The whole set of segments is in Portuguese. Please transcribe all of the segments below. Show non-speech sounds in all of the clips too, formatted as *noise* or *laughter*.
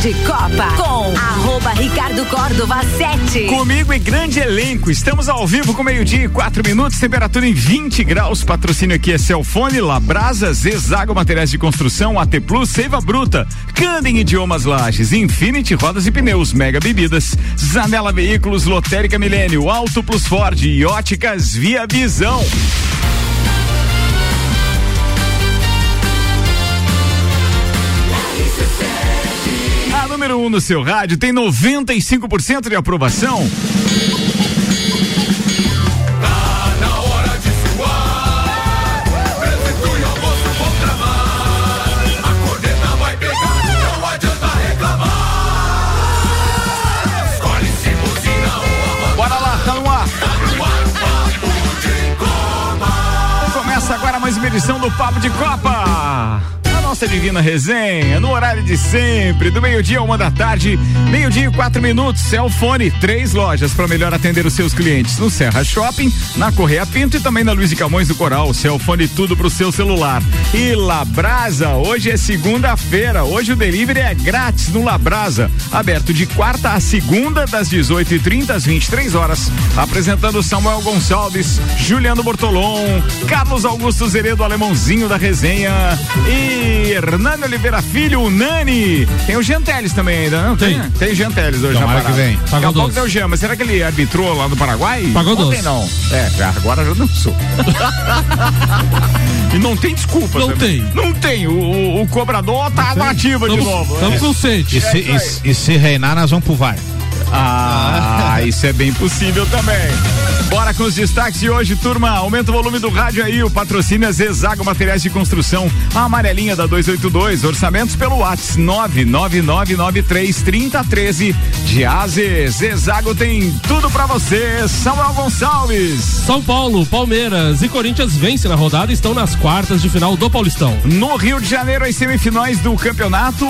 de Copa com arroba Ricardo Córdova 7. Comigo e grande elenco. Estamos ao vivo com meio-dia e quatro minutos, temperatura em 20 graus. Patrocínio aqui é Celfone, Labrasa, Zezago Materiais de Construção, AT Plus, Seiva Bruta, Candem Idiomas Lages, Infinity Rodas e Pneus, Mega Bebidas, Zanela Veículos, Lotérica Milênio, Auto Plus Ford e Óticas Via Visão. Número 1 um no seu rádio tem 95% de aprovação. Agora mais uma edição do Papo de Copa. Nossa divina resenha, no horário de sempre, do meio-dia a uma da tarde, meio-dia e quatro minutos. Celfone, três lojas para melhor atender os seus clientes. No Serra Shopping, na Correia Pinto e também na Luiz de Camões do Coral. Celfone, tudo pro seu celular. E Labrasa, hoje é segunda-feira. Hoje o delivery é grátis no Labrasa. Aberto de quarta a segunda, das 18h30 às 23 horas. Apresentando Samuel Gonçalves, Juliano Bortolom, Carlos Augusto Zeredo, alemãozinho da resenha. E Hernani Oliveira Filho, o Nani. Tem o Genteles também ainda, não? Tem, tem Genteles hoje Tomara na parada. que vem. Daqui a Pagou pouco tem o Jean, mas será que ele arbitrou lá no Paraguai? Pagou Ontem doce. não. É, agora já não sou. *laughs* e não tem desculpa. Não também. tem. Não tem. O, o- o cobrador tá na ativa de novo. Estamos com E sede. se, e se- e se reinar, nós vamos pro VAR. Ah, isso é bem possível também. Bora com os destaques de hoje, turma. Aumenta o volume do rádio aí. O patrocínio é Zezago Materiais de Construção. A amarelinha da 282. Orçamentos pelo WhatsApp 999933013 de AZ. Zezago tem tudo pra você. Samuel Gonçalves. São Paulo, Palmeiras e Corinthians vencem na rodada e estão nas quartas de final do Paulistão. No Rio de Janeiro, as semifinais do campeonato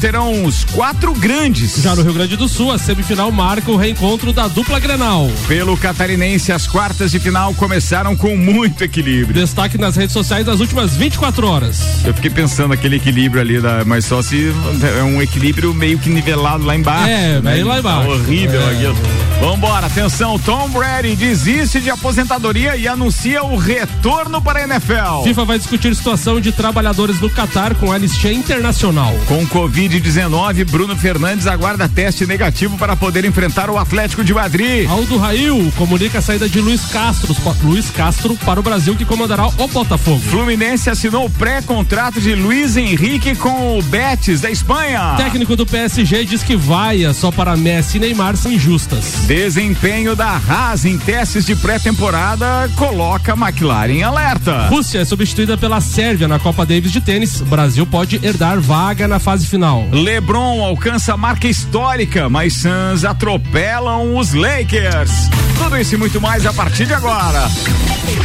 terão os quatro grandes. Já no Rio Grande do Sul, a semifinal marca o reencontro da dupla Grenal. Pelo catarinense, as quartas de final começaram com muito equilíbrio. Destaque nas redes sociais das últimas 24 horas. Eu fiquei pensando aquele equilíbrio ali, da, mas só se é um equilíbrio meio que nivelado lá embaixo. É, né? meio lá Tá embaixo. horrível É. aquilo. Vambora, atenção, Tom Brady desiste de aposentadoria e anuncia o retorno para a NFL. FIFA vai discutir situação de trabalhadores do Catar com anistia internacional. Com Covid-19, Bruno Fernandes aguarda teste negativo para poder enfrentar o Atlético de Madrid. Aldo Rail comunica a saída de Luiz Castro, Luiz Castro para o Brasil que comandará o Botafogo. Fluminense assinou o pré-contrato de Luiz Henrique com o Betis da Espanha. Técnico do PSG diz que vaia só para Messi e Neymar são injustas. Desempenho da Haas em testes de pré-temporada coloca McLaren em alerta. Rússia é substituída pela Sérvia na Copa Davis de tênis. Brasil pode herdar vaga na fase final. LeBron alcança marca histórica, mas Suns atropelam os Lakers. Tudo isso e muito mais a partir de agora.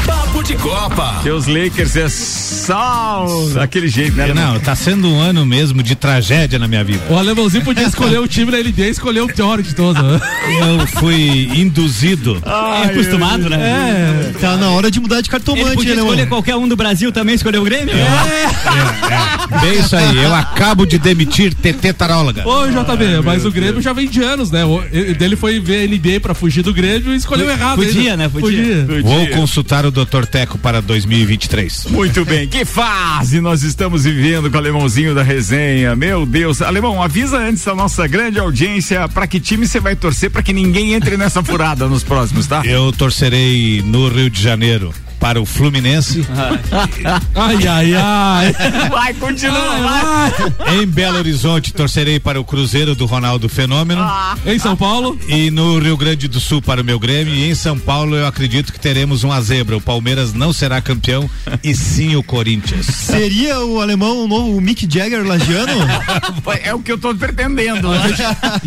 Papo de Copa. Que os Lakers é só daquele jeito, né? Não, tá sendo um ano mesmo de tragédia na minha vida. O alemãozinho podia *laughs* escolher o time da LD e escolher o pior de todos. né? *laughs* Fui induzido. É acostumado, né? É. Tá na hora de mudar de Ele cartomante, podia né, escolher mano? qualquer um do Brasil também, escolher o Grêmio? Bem isso aí, eu acabo de demitir TT Taróloga. Ô, JB, mas o Grêmio já vem de anos, né? O, ele dele foi ver NBA pra fugir do Grêmio e escolheu errado. Podia, né? Podia. Vou consultar o Dr. Teco para 2023. Muito bem, que fase nós estamos vivendo com o alemãozinho da resenha. Meu Deus, alemão, avisa antes da nossa grande audiência para que time você vai torcer para que ninguém entre nessa furada nos próximos, tá? Eu torcerei no Rio de Janeiro para o Fluminense, Ai, ai, ai. Vai, continua, vai. em Belo Horizonte torcerei para o Cruzeiro do Ronaldo Fenômeno. Em São Paulo, E no Rio Grande do Sul para o meu Grêmio e em São Paulo eu acredito que teremos uma zebra. O Palmeiras não será campeão e sim o Corinthians. Seria o alemão o novo Mick Jagger lagiano? *laughs* É o que eu tô pretendendo. né?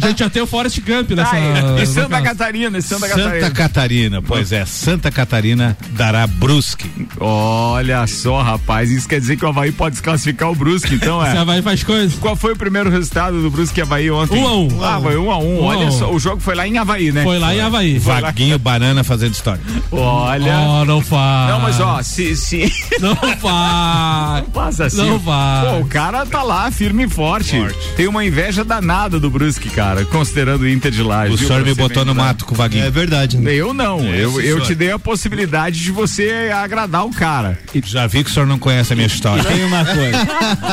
a gente já tem o Forrest Gump nessa. Ah, é. E Santa Catarina, e Santa Santa Catarina. Catarina, pois é, Santa Catarina dará Brusque. Olha só, rapaz, isso quer dizer que o Havaí pode desclassificar o Brusque, então *laughs* Se é. a Havaí faz coisa. Qual foi o primeiro resultado do Brusque e Havaí ontem? Um a um. Ah, foi um a um. Um Olha um. só, o jogo foi lá em Havaí, né? Foi lá em Havaí. Foi lá. Vaguinho Banana fazendo história. Olha. Oh, não faz. Não, mas ó, se. se... *laughs* Não faz. Passa assim. Não vai. Pô, o cara tá lá, firme e forte. Forte. Tem uma inveja danada do Brusque, cara, considerando o Inter de Laje. O senhor me botou no mato com o Vaguinho. É verdade. né? Eu não, eu, sim, eu senhor. te dei a possibilidade de você agradar o cara. Já vi que o senhor não conhece a minha história. Tem uma coisa.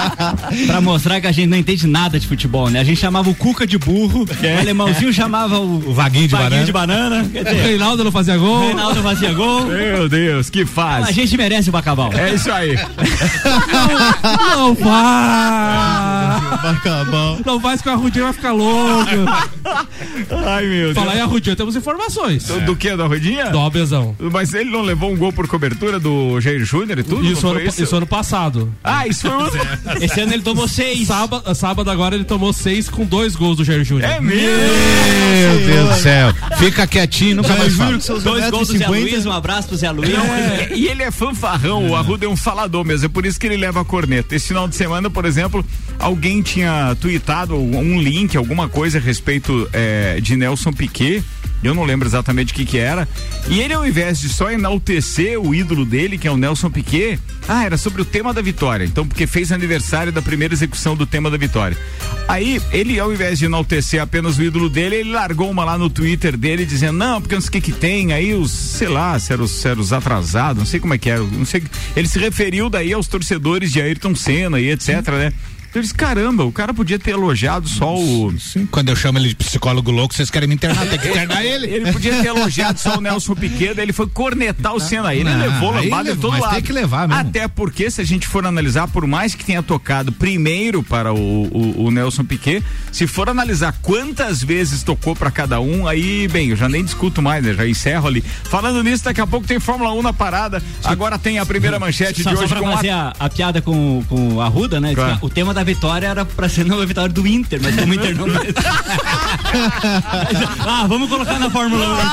*laughs* pra mostrar que a gente não entende nada de futebol, né? A gente chamava o Cuca de burro, o alemãozinho chamava o, O Vaguinho de Vaguinho banana. de banana. O Reinaldo não fazia gol. o Reinaldo fazia gol. Meu Deus, que A fase. gente merece o Bacabal. É isso aí. *laughs* Não faz. Bacabal. Não faz que o Arrudinho vai ficar louco. Ai, meu Deus. Falar em Arrudinho, temos informações. Do, do que? Da rodinha? Do Abezão. Mas ele não levou um gol por cobertura do Jair Júnior e tudo? Isso ano, foi isso? isso ano passado. Ah, isso foi outro. *laughs* Esse ano ele tomou seis. Sábado, sábado agora ele tomou seis com dois gols do Jair Júnior. É mesmo? Meu Deus do céu. Fica quietinho, nunca mais fala. Dois gols do Zé 1,50m. Luiz, um abraço pro Zé Luiz. É, E ele é fanfarrão, o Arruda é um falador mesmo, é por isso que ele leva a corneta. Esse final de semana, por exemplo, alguém tinha tweetado um link, alguma coisa a respeito é, de Nelson Piquet. Eu não lembro exatamente o que que era. E ele, ao invés de só enaltecer o ídolo dele, que é o Nelson Piquet, ah, era sobre o tema da vitória. Então, porque fez aniversário da primeira execução do tema da vitória. Aí, ele, ao invés de enaltecer apenas o ídolo dele, ele largou uma lá no Twitter dele, dizendo, não, porque não sei o que que tem, aí os, sei lá, se eram eram os atrasados, não sei como é que era, não sei. Ele se referiu daí aos torcedores de Ayrton Senna e etc, né? Eu disse, caramba, o cara podia ter elogiado só o. Sim, quando eu chamo ele de psicólogo louco, vocês querem me internar, tem que internar *laughs* ele. Ele podia ter elogiado só o Nelson *laughs* Piquet, ele foi cornetar o Senna. Aí Ele Não, levou lambada de todo mas lado. tem que levar mesmo. Até porque, se a gente for analisar, por mais que tenha tocado primeiro para o, o- o Nelson Piquet, se for analisar quantas vezes tocou para cada um, aí, bem, eu já nem discuto mais, né? Já encerro ali. Falando nisso, daqui a pouco tem Fórmula 1 na parada. Agora tem a primeira manchete Só, de só hoje pra com fazer a... a, a piada com, com a Ruda, né? Claro. O tema da vitória era pra ser não a vitória do Inter, mas como o Inter não. *laughs* ah, vamos colocar na Fórmula 1 então.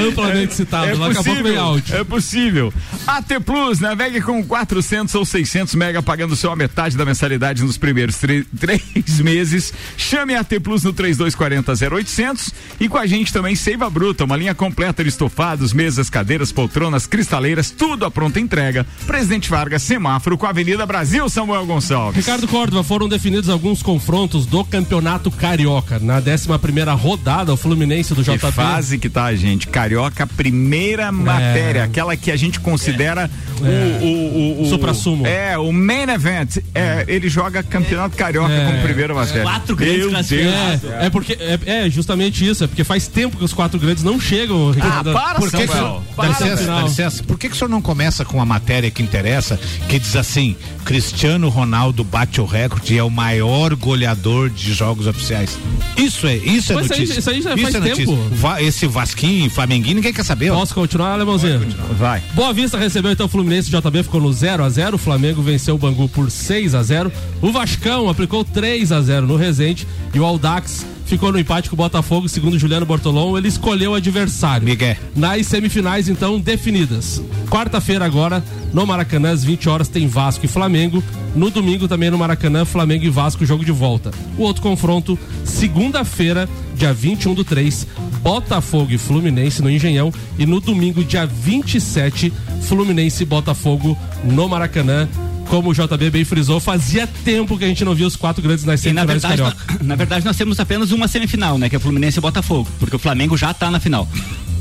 *laughs* Amplamente citado. Daqui a pouco vem áudio. é possível. AT Plus, navegue com 400 ou 600 mega, pagando só a metade da mensalidade nos primeiros *laughs* três meses. Chame a AT Plus no 3240 0800 e com a gente também Seiva Bruta, uma linha completa de estofados, mesas, cadeiras, poltronas, cristaleiras, tudo à pronta entrega. Presidente Vargas, semáforo com a Avenida Brasil, Samuel Gonçalves. Ricardo Córdova, foram definidos alguns confrontos do Campeonato Carioca. Na 11 primeira rodada, o Fluminense do Que JP. fase que tá, gente. Carioca, primeira matéria, aquela que a gente considera o, o, o, o Supra-sumo. É, o main event. É, ele joga Campeonato Carioca É. como primeira matéria. Quatro grandes. É, é porque é, é justamente isso, é porque faz tempo que os quatro grandes não chegam, Ah, Ricardo. para, Por que, que, Samuel. dá licença, dá licença. Por que, que o senhor não começa com a matéria que interessa, que diz assim: Cristiano Ronaldo bate o recorde e é o maior goleador de jogos oficiais? Isso é, isso é Mas isso aí- notícia. isso aí já faz é notícia. tempo. Va- esse Vasquinho, Flamenguinho, ninguém quer saber. ó. Posso continuar, Alemãozinho? Vai. Boa Vista recebeu então o Fluminense e JB ficou no 0 a 0 O Flamengo venceu o Bangu por 6 a 0 O Vascão aplicou 3 a 0 no Resende e o Aldax ficou no empate com o Botafogo, segundo Juliano Bortolom, ele escolheu o adversário. Miguel. Nas semifinais, então, definidas. Quarta-feira agora, no Maracanã, às 20 horas, tem Vasco e Flamengo. No domingo, também no Maracanã, Flamengo e Vasco, jogo de volta. O outro confronto, segunda-feira, dia 21 do 3, Botafogo e Fluminense no Engenhão. E no domingo, dia 27, Fluminense e Botafogo no Maracanã. Como o JB bem frisou, fazia tempo que a gente não via os quatro grandes nas E na semifinais verdade, na, na verdade, nós temos apenas uma semifinal, né? Que é Fluminense e Botafogo. Porque o Flamengo já tá na final.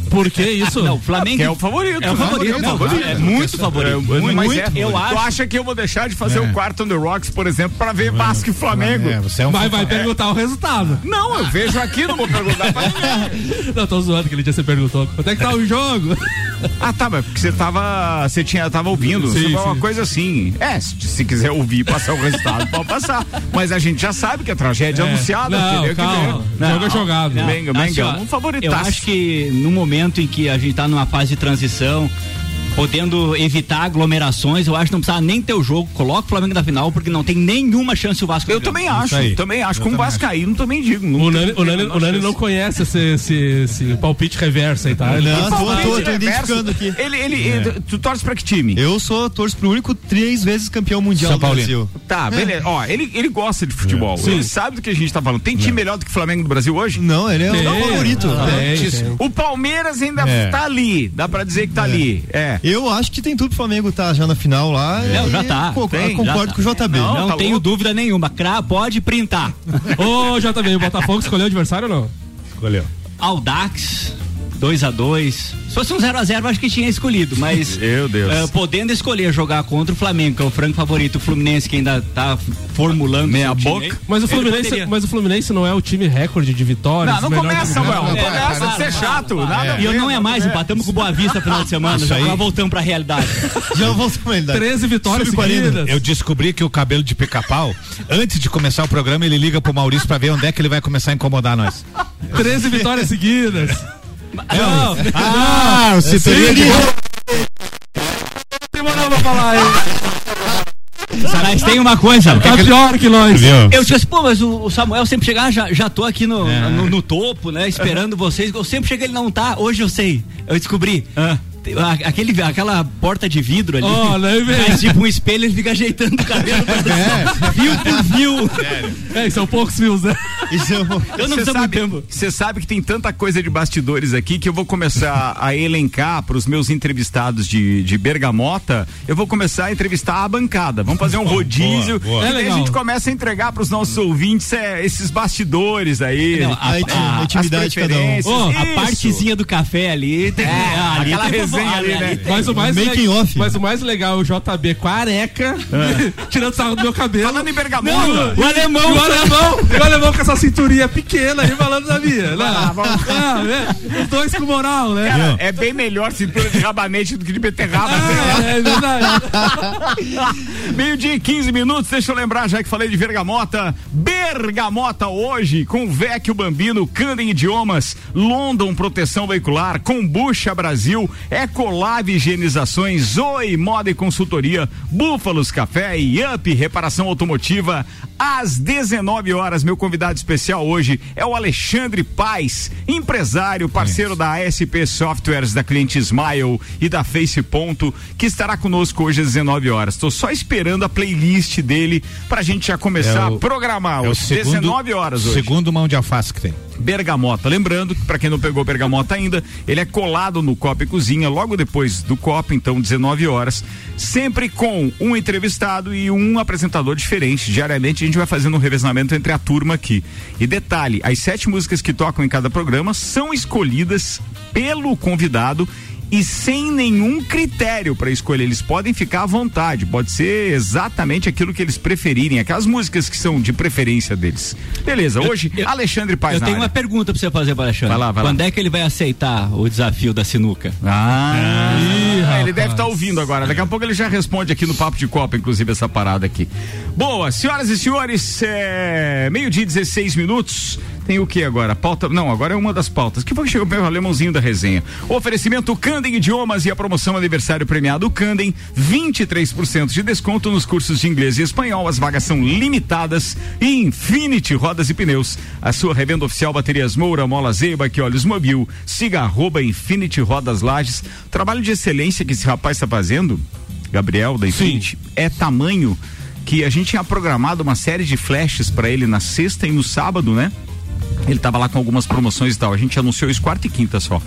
Por que isso? Não, o Flamengo. Que é o favorito. É o né? favorito, É o não, favorito. é muito favorito. É, Muito, mas muito, é. eu Tu acho. acha que eu vou deixar de fazer o quarto on the rocks, por exemplo, pra ver Vasco e Flamengo? É, você é um Vai, vai perguntar o resultado. Não, eu vejo aqui, não vou perguntar pra ninguém. *laughs* Não, tô zoando, aquele dia você perguntou. Quanto é que tá o jogo? *laughs* Ah, tá, mas porque você tava. Você tinha, tava ouvindo. Sim, Você falou uma sim. coisa assim. É, se, se quiser ouvir e passar o resultado, pode passar. Mas a gente já sabe que a tragédia é, anunciada. Não, entendeu? Que calma. veio. Jogo é jogado. Não, Menga, Assim, Menga, ó, um favoritaço. Eu acho que no momento em que a gente tá numa fase de transição, podendo evitar aglomerações, eu acho que não precisa nem ter o jogo, coloca o Flamengo na final, porque não tem nenhuma chance o Vasco. Eu também acho, também acho. Eu Como também Vascaíno também digo. não O Nani, o Nani, o Nani não conhece esse, esse, esse palpite reverso aí, tá? Ele Não, tô, Palpite tô, tô reverso. identificando aqui. Ele, ele, ele- tu torce pra que time? Eu sou torço pro único três vezes campeão mundial São do. Brasil. Tá, beleza. Ó, ele, ele gosta de futebol. Sim. Ele sabe do que a gente tá falando. Tem time melhor do que o Flamengo do Brasil hoje? Não, ele é o favorito. O Palmeiras ainda É. tá ali. Dá pra dizer que tá ali. É. Eu acho que tem tudo pro Flamengo tá já na final lá. Não, e já tá. co- Tem, concordo já tá. com o JB. Não, Não tá tenho louco. dúvida nenhuma. Cra, pode printar. *laughs* Ô, JB, o Botafogo escolheu o adversário ou não? Escolheu. Aldax, 2 a 2 Se fosse um 0x0, acho que tinha escolhido, mas. *laughs* Meu Deus. eh, podendo escolher jogar contra o Flamengo, que é o franco favorito, o Fluminense que ainda tá formulando. Meia boca. aí, Mas o, Fluminense, mas o Fluminense não é o time recorde de vitórias. Não, não começa, Samuel. Não É, começa de ser chato. para. Nada a E eu não é mais, empatamos com o Boa Vista final de semana, já aí. voltamos pra realidade. *laughs* Já volto com ele. 13 vitórias Sub 40. seguidas. Eu descobri que o cabelo de pica-pau, antes de começar o programa, ele liga pro Maurício pra ver onde é que ele vai começar a incomodar nós. 13 vitórias seguidas. Não, Ah, o cinturinha de tem moral pra falar aí. Mas tem uma coisa. Tá pior que nós. Eu disse assim, pô, mas o, o Samuel sempre chega, ah, já, já tô aqui no, no, no topo, né? Esperando vocês. Eu sempre chego, ele não tá. Hoje eu sei. Eu descobri. Tem- a- Aquele, aquela porta de vidro ali. Ó, né, velho? Faz tipo um espelho, ele fica ajeitando o cabelo. *laughs* Fio por fio. É, são poucos fios, né? Isso eu vou- Eu não sabe, tempo. você sabe que tem tanta coisa de bastidores aqui que eu vou começar a elencar para os meus entrevistados de, de Bergamota. Eu vou começar a entrevistar a bancada. Vamos fazer um rodízio. boa. E É legal. a gente começa a entregar para os nossos ouvintes é, esses bastidores aí. Não, a- A a- a intimidade cada um. Ó, A partezinha do café ali tem É, ah, ali aquela tem resenha fofo- ali, né? Mas o mais Making le- off. Mas o mais legal é o JB careca, tirando sarro do meu cabelo. Falando em bergamota. Não, O alemão, o alemão, o alemão com essa cinturinha pequena aí falando da minha. Né? Ah, né? Os dois com moral, né? Cara, é bem melhor cintura de rabanete do que de beterraba. É, é verdade. *laughs* Meio-dia e 15 minutos, deixa eu lembrar, já que falei de Bergamota. Bergamota hoje, com Vecchio Bambino, Candem Idiomas, London Proteção Veicular, Combucha Brasil, Ecolave Higienizações, Zoe Moda e Consultoria, Búfalos Café e Up Reparação Automotiva. Às 19 horas, meu convidado especial hoje é o Alexandre Paz, empresário, parceiro da ASP Softwares, da Cliente Smile e da Face Ponto, que estará conosco hoje às 19 horas. Estou só esperando a playlist dele pra gente já começar É o- a programar. É o hoje. segundo, 19 horas hoje. segundo mão de alface que tem. Bergamota. Lembrando que, para quem não pegou Bergamota ainda, ele é colado no Copa e Cozinha, logo depois do Copa, então 19 horas, sempre com um entrevistado e um apresentador diferente. Diariamente a gente vai fazendo um revezamento entre a turma aqui. E detalhe: as sete músicas que tocam em cada programa são escolhidas pelo convidado. E sem nenhum critério para escolher, eles podem ficar à vontade, pode ser exatamente aquilo que eles preferirem, aquelas músicas que são de preferência deles. Beleza, hoje, eu- Alexandre Paz Eu tenho área. uma pergunta pra você fazer, para Alexandre. Vai lá, vai lá. Quando é que ele vai aceitar o desafio da sinuca? Ah, Ih, ele deve estar ouvindo agora. Daqui a pouco ele já responde aqui no Papo de Copa, inclusive, essa parada aqui. Boa, senhoras e senhores, é... meio-dia e 16 minutos. Tem o que agora? Pauta. Não, agora é uma das pautas. Que foi que chegou o alemãozinho da resenha? Oferecimento Candem Idiomas e a promoção aniversário premiado Candem. 23% de desconto nos cursos de inglês e espanhol. As vagas são limitadas. E Infinity Rodas e Pneus. A sua revenda oficial Baterias Moura, Mola Zeiba, que olhos mobil. Siga arroba Infinity Rodas Lages. Trabalho de excelência que esse rapaz está fazendo, Gabriel da Infinity, é tamanho que a gente tinha programado uma série de flashes para ele na sexta e no sábado, né? Ele tava lá com algumas promoções e tal. A gente anunciou isso quarta e quinta só.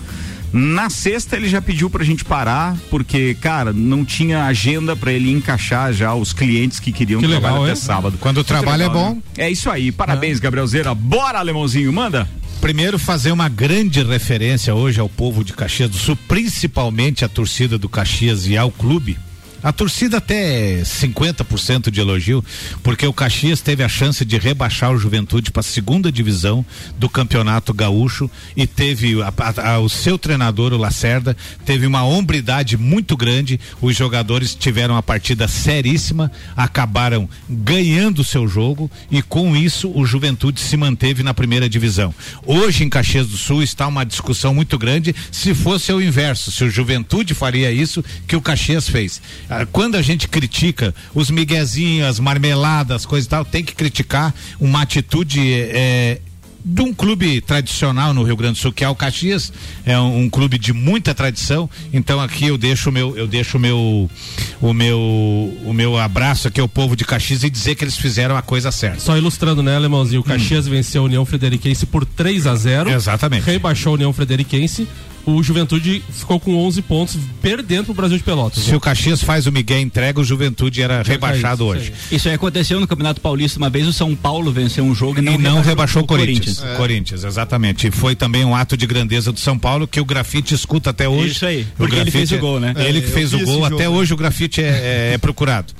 Na sexta ele já pediu pra gente parar, porque, cara, não tinha agenda pra ele encaixar já os clientes que queriam Que trabalhar legal, até é? sábado. Quando o Muito trabalho é legal, bom. né? É isso aí. Parabéns, Gabriel Zeira. Bora, alemãozinho, manda. Primeiro, fazer uma grande referência hoje ao povo de Caxias do Sul, principalmente a torcida do Caxias e ao clube, A torcida até 50% de elogio, porque o Caxias teve a chance de rebaixar o Juventude para a segunda divisão do Campeonato Gaúcho e teve a- a- a- o seu treinador, o Lacerda, teve uma hombridade muito grande. Os jogadores tiveram a partida seríssima, acabaram ganhando o seu jogo e com isso o Juventude se manteve na primeira divisão. Hoje em Caxias do Sul está uma discussão muito grande se fosse o inverso, se o Juventude faria isso que o Caxias fez. Ah, Quando a gente critica os miguezinhos, as marmeladas, coisas e tal, tem que criticar uma atitude eh, de um clube tradicional no Rio Grande do Sul, que é o Caxias, é um, um clube de muita tradição. Então aqui eu deixo o meu, eu deixo o meu, o meu, o meu abraço aqui ao povo de Caxias e dizer que eles fizeram a coisa certa. Só ilustrando, né, Alemãozinho? O Caxias venceu a União Frederiquense por 3 a 0 Exatamente. Rebaixou a União Frederiquense. O Juventude ficou com 11 pontos, perdendo pro Brasil de Pelotas. Se o Caxias faz o Miguel entrega, o Juventude era rebaixado isso, hoje. Isso aí aconteceu no Campeonato Paulista uma vez, o São Paulo venceu um jogo e não, e não rebaixou o Corinthians. Corinthians. Corinthians, exatamente. E foi também um ato de grandeza do São Paulo que o grafite escuta até hoje. Isso aí, O porque ele grafite fez o é- gol, né? Ele É, que eu fez o gol, esse até jogo. hoje o grafite é, é- é procurado.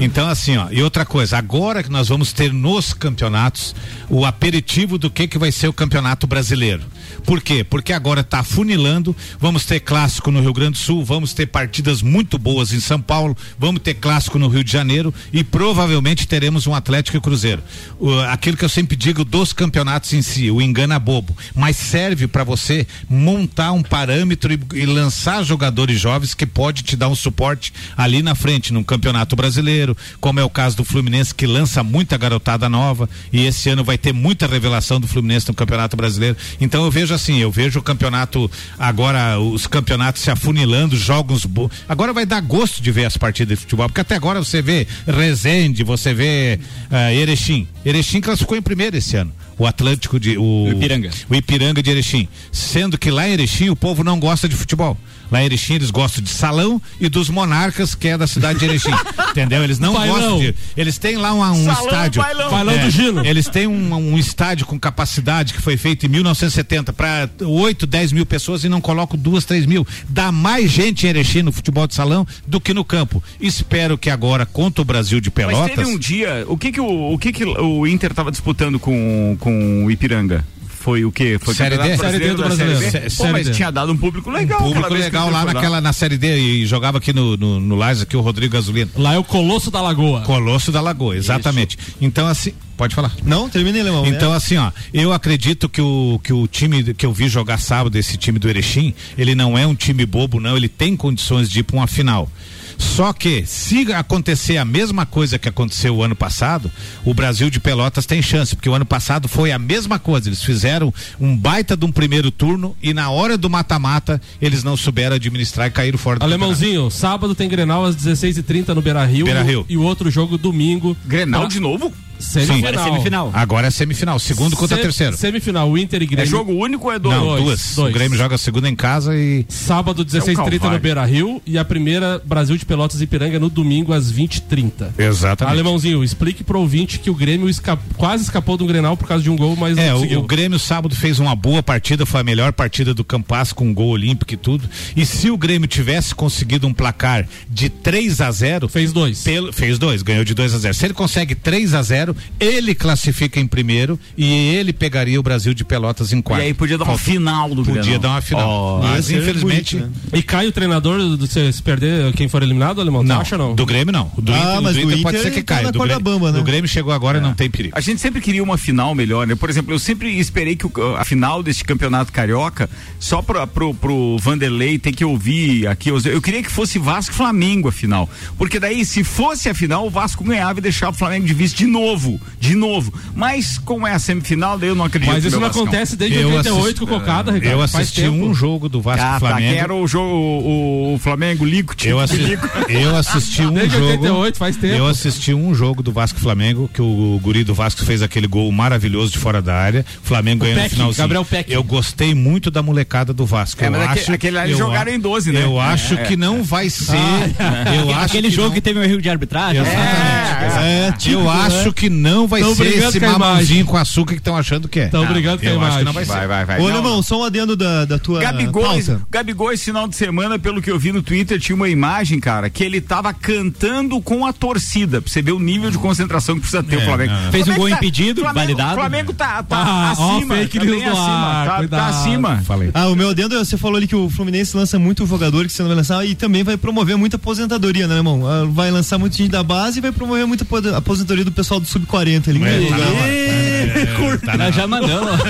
Então, assim, ó, e outra coisa, agora que nós vamos ter nos campeonatos o aperitivo do que que vai ser o campeonato brasileiro. Por quê? Porque agora está funilando, vamos ter clássico no Rio Grande do Sul, vamos ter partidas muito boas em São Paulo, vamos ter clássico no Rio de Janeiro e provavelmente teremos um Atlético e Cruzeiro. O- aquilo que eu sempre digo dos campeonatos em si, o engana bobo, mas serve para você montar um parâmetro e, e lançar jogadores jovens que pode te dar um suporte ali na frente, num campeonato brasileiro, como é o caso do Fluminense que lança muita garotada nova e esse ano vai ter muita revelação do Fluminense no Campeonato Brasileiro. Então eu vejo assim, eu vejo o campeonato agora os campeonatos se afunilando, jogos bo... agora vai dar gosto de ver as partidas de futebol, porque até agora você vê Resende, você vê ah, Erechim. Erechim classificou em primeiro esse ano. O Atlântico de o, O Ipiranga. o Ipiranga de Erechim. Sendo que lá em Erechim o povo não gosta de futebol. Lá em Erechim eles gostam de salão e dos monarcas, que é da cidade de Erechim. *laughs* Entendeu? Eles não Bailão. gostam de. Eles têm lá um, um Salão, estádio. bailão. Bailão do Gino. Eles têm um, um estádio com capacidade que foi feito em 1970 para 8, 10 mil pessoas e não colocam duas, três mil. Dá mais gente em Erechim no futebol de salão do que no campo. Espero que agora, contra o Brasil de Mas Pelotas. teve um dia, o que que o, o que que o Inter estava disputando com, com o Ipiranga? Foi o quê? Foi Série D? Série D do Série Brasileiro. B? Sé- Pô, Série mas D. tinha dado um público legal. público aquela vez que o legal lá naquela, na Série D e jogava aqui no, no, no Lais, aqui o Rodrigo Gasolina. Lá é o Colosso da Lagoa. Colosso da Lagoa, exatamente. Então, assim, pode falar. Não, termina, Alemão. Então, assim, ó, eu acredito que o, que o time que eu vi jogar sábado, esse time do Erechim, ele não é um time bobo, não, ele tem condições de ir para uma final. Só que, se acontecer a mesma coisa que aconteceu o ano passado, o Brasil de Pelotas tem chance, porque o ano passado foi a mesma coisa. Eles fizeram um baita de um primeiro turno e na hora do mata-mata eles não souberam administrar e caíram fora do campeonato. Alemãozinho, sábado tem Grenal às 16h30 no Beira Rio. Beira-Rio. E o outro jogo domingo. Grenal Pra- de novo? Semifinal. Agora é semifinal. Agora é semifinal, segundo contra Se- terceiro. Semifinal, o Inter e Grêmio. É jogo único ou é dois? Não, dois, duas. dois. O Grêmio joga a segunda em casa e Sábado, 16h30 no Calvário. Beira Rio. E a primeira, Brasil de Pelotas e Ipiranga, no domingo, às 20h30. Exatamente. Alemãozinho, explique pro ouvinte que o Grêmio esca- quase escapou do Grenal por causa de um gol, mas É, não o, conseguiu. o Grêmio sábado fez uma boa partida, foi a melhor partida do Campas com um gol olímpico e tudo. E se o Grêmio tivesse conseguido um placar de 3 a 0 Fez dois. pelo- fez dois, ganhou de 2 a 0 Se ele consegue 3 a 0 ele classifica em primeiro e ele pegaria o Brasil de Pelotas em E quarto. aí podia dar uma Faltou- final do Podia Grenal. dar uma final. Ó, Mas ser infelizmente. bonito, né? E cai o treinador do, se, se perder quem for eliminado, Alemão? Não, acha não? do Grêmio não. Do Ah, Inter, mas do do Inter pode Inter ser que tá caia. na do, Grêmio, bamba, né? do Grêmio chegou agora não tem perigo. A gente sempre queria uma final melhor, né? Por exemplo, eu sempre esperei que o- a final deste campeonato carioca, só pro, pro, pro Vanderlei ter que ouvir aqui, eu, eu queria que fosse Vasco e Flamengo a final. Porque daí, se fosse a final, o Vasco ganhava e deixava o Flamengo de vice de novo. De novo. Mas, como é a semifinal, daí eu não acredito. Mas isso não Vascão. acontece desde Eu 88 assisti- com o Cocada, Ricardo. Eu assisti um jogo do Vasco Ah, tá, Flamengo. que era o jogo, o, o Flamengo Lico. Eu assisti, *laughs* eu assisti um Desde jogo. 88, faz tempo. Eu assisti um jogo do Vasco e Flamengo, que o guri do Vasco fez aquele gol maravilhoso de fora da área. Flamengo ganhou no finalzinho. Gabriel Peck. Eu gostei muito da molecada do Vasco. É, eu acho, aquele lá eles jogaram em 12, né? Eu É, acho é. que não vai ser. *laughs* eu acho Aquele jogo não- que teve um erro de arbitragem. Exatamente. É, tipo, eu acho que que não vai Tão ser esse mamãozinho com açúcar que estão achando que é. Tão brigando com a eu acho imagem. que não vai ser. Vai, vai, vai. Ô, Não, Alemão, só um adendo da, da tua Gabigol, pauta. Gabigol, esse final de semana, pelo que eu vi no Twitter, tinha uma imagem, cara, que ele tava cantando com a torcida. Pra você ver o nível de concentração que precisa ter o É, Flamengo. não. Fez um Flamengo gol tá- impedido, Flamengo, validado. Flamengo tá, tá Ah, ó, acima. fake tá news acima. tá, cuidado. tá acima. Falei. Ah, o meu adendo, você falou ali que o Fluminense lança muito jogador que você não vai lançar e também vai promover muita aposentadoria, né, irmão? Ah, Vai lançar muito gente da base e vai promover muita apo- aposentadoria do pessoal do Sub-40 ali. É, em tá. É, tá Nós já mandamos.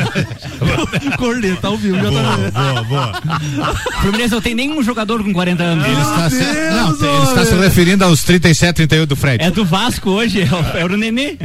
*laughs* Corneta ao vivo, já tá Boa, boa, boa. Fluminense não tem nenhum jogador com 40 anos. Ele está, se, não, ele está se referindo aos 37, 38 do Fred. É do Vasco hoje, é o, é o Nenê.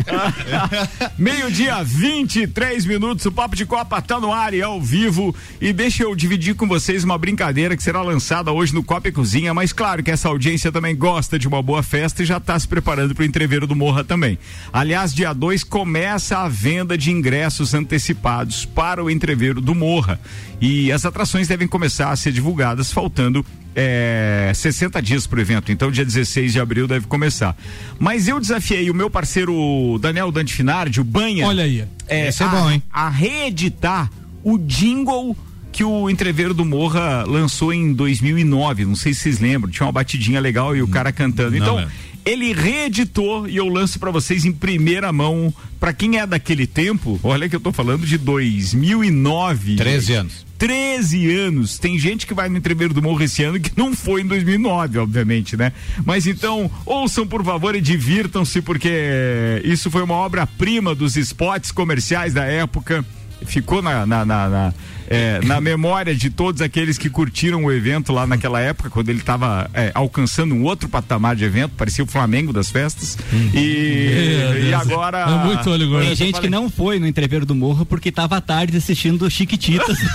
*laughs* Meio-dia, 23 minutos. O Papo de Copa tá no ar e ao vivo. E deixa eu dividir com vocês uma brincadeira que será lançada hoje no Copa e Cozinha. Mas claro que essa audiência também gosta de uma boa festa e já está se preparando para o entreveiro do Morra também. Aliás, dia 2 começa a venda de ingressos antecipados para o entreveiro do Morra. E as atrações devem começar a ser divulgadas faltando é, 60 dias para o evento, então dia 16 de abril deve começar. Mas eu desafiei o meu parceiro Daniel Dante Finardi, o Banha. Olha aí. é, Esse é a, bom, hein? A reeditar o jingle que o Entreveiro do Morra lançou em 2009. Não sei se vocês lembram, tinha uma batidinha legal e o cara cantando. Então. Ele reeditou e eu lanço pra vocês em primeira mão. Pra quem é daquele tempo, olha que eu tô falando de 2009. 13 anos. 13 anos. Tem gente que vai no Entreveiro do Morro esse ano que não foi em 2009, obviamente, né? Mas então, ouçam por favor e divirtam-se, porque isso foi uma obra-prima dos spots comerciais da época. Ficou na, na, na, na, é, na memória de todos aqueles que curtiram o evento lá naquela época, quando ele estava alcançando um outro patamar de evento, parecia o Flamengo das festas. E, Meu e Deus. agora. É muito olho gordo. Tem gente que não foi no entreveiro do Morro porque tava à tarde assistindo Chiquititas. *laughs*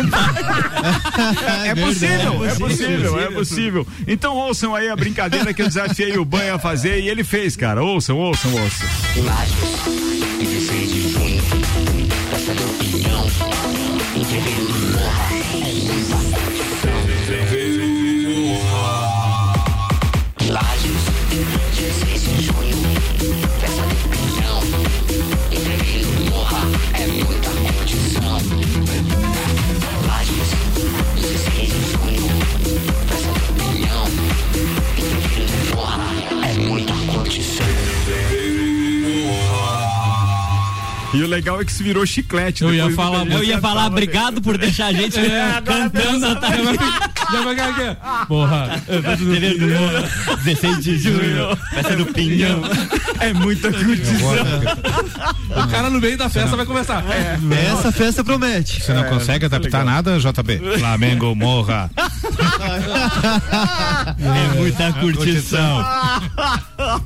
É, possível, é possível, é possível. Então ouçam aí a brincadeira que eu desafiei o Banha a fazer e ele fez, cara. Ouçam, ouçam, ouçam. E o legal é que isso virou chiclete. Eu ia falar, Eu ia falar, obrigado por deixar a gente *laughs* cantando à tarde. *laughs* Já vai ganhar aqui. Porra. Entreveiro do Morro, 16 de *laughs* junho, festa do Pinhão. É muita curtição. O cara no meio da festa vai começar. Essa festa promete. Você não consegue adaptar nada, JB? Flamengo morra. É muita curtição.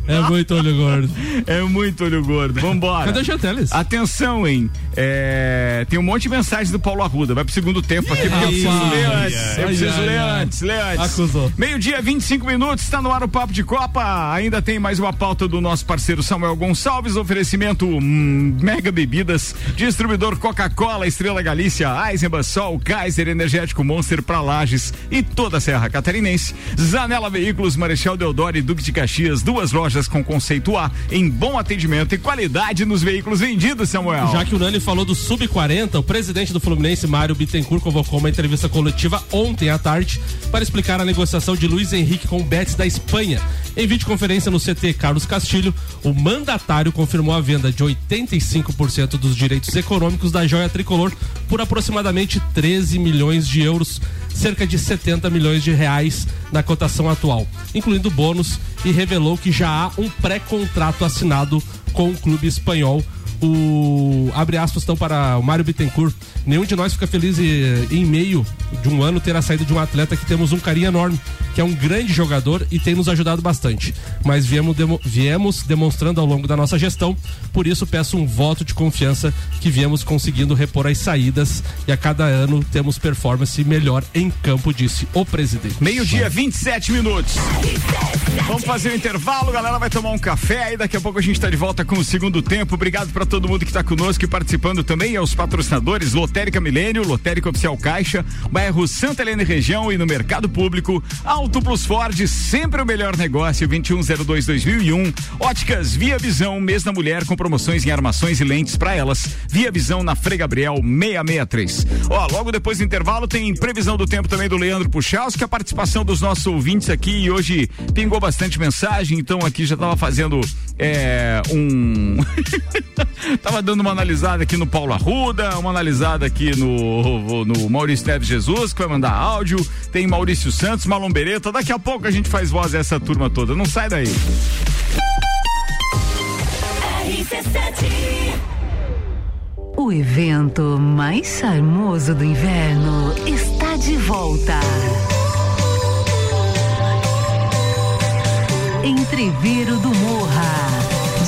É muito olho gordo. É muito olho gordo. Vambora. Cadê o Chanteles? Atenção, hein? É, tem um monte de mensagens do Paulo Arruda. Vai pro segundo tempo aqui, porque eu preciso ler antes. Eu preciso ler antes, ler antes. Acusou. Meio-dia, 25 minutos, está no ar o Papo de Copa. Ainda tem mais uma pauta do nosso parceiro Samuel Gonçalves. Oferecimento hum, Mega Bebidas, distribuidor Coca-Cola, Estrela Galícia, Eisenbahn Sol, Kaiser Energético Monster para Lages e toda a Serra Catarinense. Zanela Veículos, Marechal Deodoro e Duque de Caxias, duas lojas com conceito A em bom atendimento e qualidade nos veículos vendidos, Samuel. Já que o Nani falou do Sub-40, o presidente do Fluminense, Mário Bittencourt, convocou uma entrevista coletiva ontem à tarde para explicar a negociação de Luiz Henrique com o Betis da Espanha. Em videoconferência no CT Carlos Castilho, o mandatário confirmou a venda de 85% dos direitos econômicos da joia tricolor por aproximadamente 13 milhões de euros, cerca de 70 milhões de reais na cotação atual, incluindo bônus, e revelou que já há um pré-contrato assinado com o clube espanhol o abre aspas então para o Mário Bittencourt. Nenhum de nós fica feliz em, em meio de um ano ter a saída de um atleta que temos um carinho enorme, que é um grande jogador e tem nos ajudado bastante. Mas viemos, demo- viemos demonstrando ao longo da nossa gestão, por isso peço um voto de confiança que viemos conseguindo repor as saídas e a cada ano temos performance melhor em campo, disse o presidente. Meio-dia, 27 minutos. Vamos fazer o intervalo, galera vai tomar um café e daqui a pouco a gente está de volta com o segundo tempo. Obrigado para todo mundo que está conosco e participando também, aos patrocinadores Lotérica Milênio, Lotérica Oficial Caixa, bairro Santa Helena e Região e no Mercado Público, Auto Plus Ford, sempre o melhor negócio, 2102-2001, Óticas Via Visão, mês da mulher com promoções em armações e lentes para elas, Via Visão na Frei Gabriel 663. Ó, logo depois do intervalo tem previsão do tempo também do Leandro Puchalski, a participação dos nossos ouvintes aqui e hoje pingou bastante mensagem, então aqui já tava fazendo é, um. *laughs* tava dando uma analisada aqui no Paulo Arruda, uma analisada aqui no, no Maurício Neves Jesus, que vai mandar áudio. Tem Maurício Santos, Malombereta. Daqui a pouco a gente faz voz essa turma toda. Não sai daí. O evento mais charmoso do inverno está de volta. Entreveiro do Morra.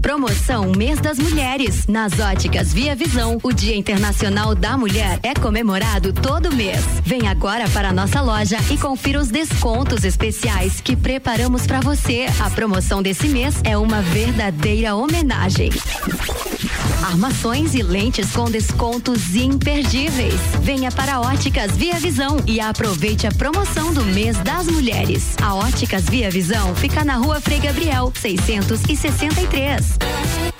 Promoção Mês das Mulheres. Nas óticas Via Visão, o Dia Internacional da Mulher é comemorado todo mês. Vem agora para a nossa loja e confira os descontos especiais que preparamos para você. A promoção desse mês é uma verdadeira homenagem. Armações e lentes com descontos imperdíveis. Venha para Óticas Via Visão e aproveite a promoção do mês das mulheres. A Óticas Via Visão fica na rua Frei Gabriel, 663.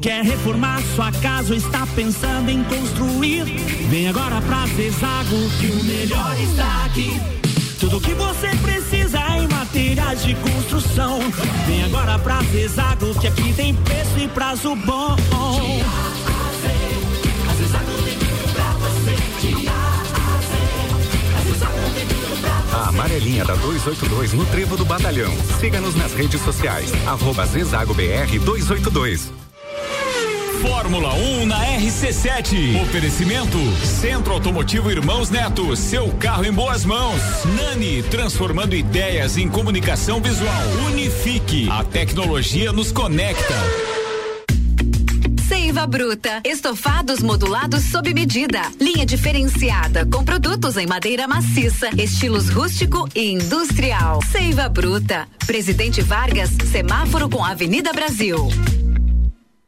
Quer reformar sua casa ou está pensando em construir? Vem agora pra Zezago que o melhor está aqui. Tudo que você precisa em materiais de construção. Vem agora pra Zezago que aqui tem preço e prazo bom. A amarelinha da 282 no Trevo do Batalhão. Siga-nos nas redes sociais. Arroba Zezago BR 282. Fórmula 1 um na RC7. Oferecimento Centro Automotivo Irmãos Neto, seu carro em boas mãos. Nani, transformando ideias em comunicação visual. Unifique, a tecnologia nos conecta. Seiva Bruta. Estofados modulados sob medida. Linha diferenciada com produtos em madeira maciça, estilos rústico e industrial. Seiva Bruta. Presidente Vargas, semáforo com Avenida Brasil.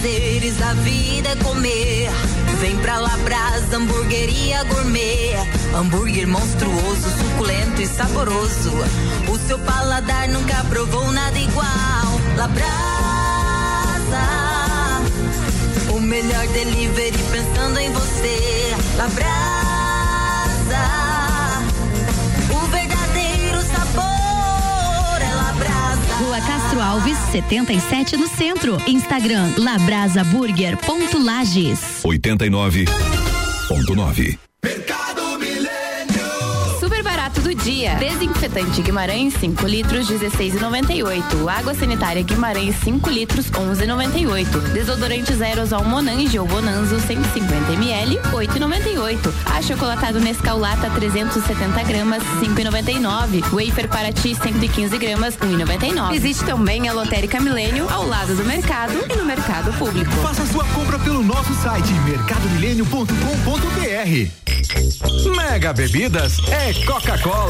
prazeres da vida é comer. Vem pra Labrasa, hamburgueria gourmet. Hambúrguer monstruoso, suculento e saboroso. O seu paladar nunca provou nada igual. Labrasa, o melhor delivery pensando em você. Labrasa, Castro Alves, 77 no centro. Instagram labrasaburger.lages. 89.9. dia. Desinfetante Guimarães 5 litros 16,98. Água sanitária Guimarães 5 litros 11,98. Desodorante Aerosol Monange ou Bonanzo 150 ml 8,98. Achocolatado Nescau Lata 370 gramas 5,99. Wafer Paraty 115 gramas 1,99. Existe também a Lotérica Milênio ao lado do mercado e no mercado público. Faça sua compra pelo nosso site mercadomilênio.com.br. Mega Bebidas é Coca-Cola.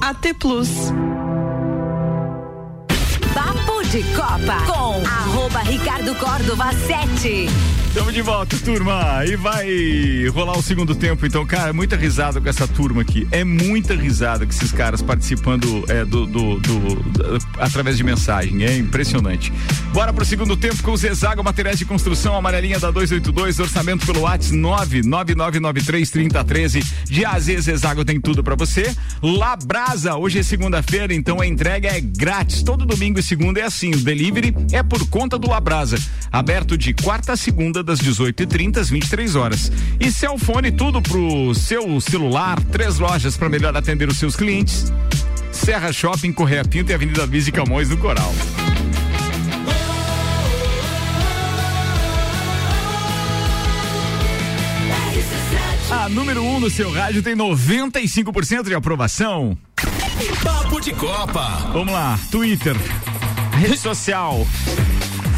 AT Plus. Papo de Copa com arroba Ricardo Córdova 7. Estamos de volta, turma. E vai rolar o segundo tempo. Então, cara, muita risada com essa turma aqui. É muita risada com esses caras participando é, do, do, do, do- através de mensagem. É impressionante. Bora pro segundo tempo com o Zezago Materiais de Construção, amarelinha da 282, orçamento pelo WhatsApp 999933013. De AZ Zezago tem tudo pra você. Labrasa, hoje é segunda-feira, então a entrega é grátis. Todo domingo e segunda é assim. O delivery é por conta do Labrasa. Aberto de quarta a segunda, das 18h30 às 23 horas. E Celfone, tudo pro seu celular. Três lojas para melhor atender os seus clientes. Serra Shopping, Correia Pinto e Avenida Luiz e Camões do Coral. A número 1 um no seu rádio tem 95% de aprovação. Papo de Copa. Vamos lá, Twitter, rede social.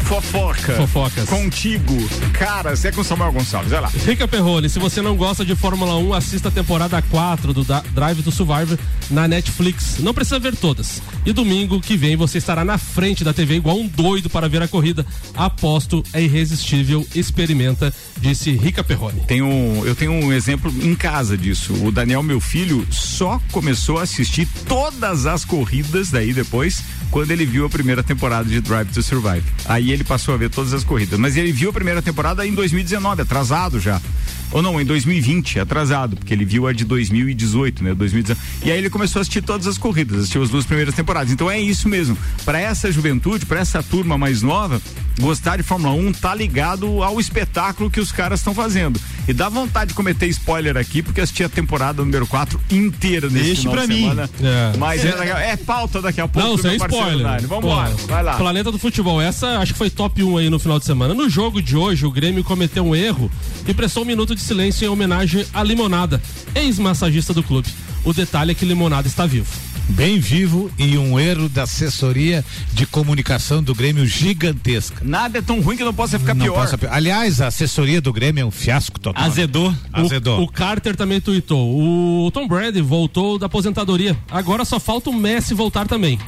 Fofoca. Fofocas. Contigo. Cara, você é com Samuel Gonçalves. Vai lá. Rica Perrone, se você não gosta de Fórmula 1, assista a temporada 4 do Da- Drive to Survivor na Netflix. Não precisa ver todas. E domingo que vem você estará na frente da TV igual um doido para ver a corrida. Aposto é irresistível. Experimenta, disse Rica Perrone. Tenho, eu tenho um exemplo em casa disso. O Daniel, meu filho, só começou a assistir todas as corridas daí depois, quando ele viu a primeira temporada de Drive to Survive. Aí ele passou a ver todas as corridas. Mas ele viu a primeira temporada em 2019, atrasado já. Ou não, em 2020, atrasado, porque ele viu a de 2018, né? 2019. E aí ele começou a assistir todas as corridas, assistiu as duas primeiras temporadas. Então é isso mesmo. Para essa juventude, para essa turma mais nova, gostar de Fórmula 1 tá ligado ao espetáculo que os caras estão fazendo. E dá vontade de cometer spoiler aqui, porque assisti a temporada número 4 inteira nesse Deixe final pra de mim. semana. É. Mas é, legal. é pauta daqui a pouco. Não, meu parceiro spoiler. Vambora, Pô, vai lá. Planeta do Futebol, essa acho que foi top 1 aí no final de semana. No jogo de hoje, o Grêmio cometeu um erro e prestou um minuto de silêncio em homenagem à Limonada, ex-massagista do clube. O detalhe é que Limonada está vivo. Bem vivo e um erro da assessoria de comunicação do Grêmio gigantesca. Nada é tão ruim que não possa ficar Não pior. possa- aliás, a assessoria do Grêmio é um fiasco total. Azedou. Azedou. O, o Carter também tuitou. O Tom Brady voltou da aposentadoria. Agora só falta o Messi voltar também. *laughs*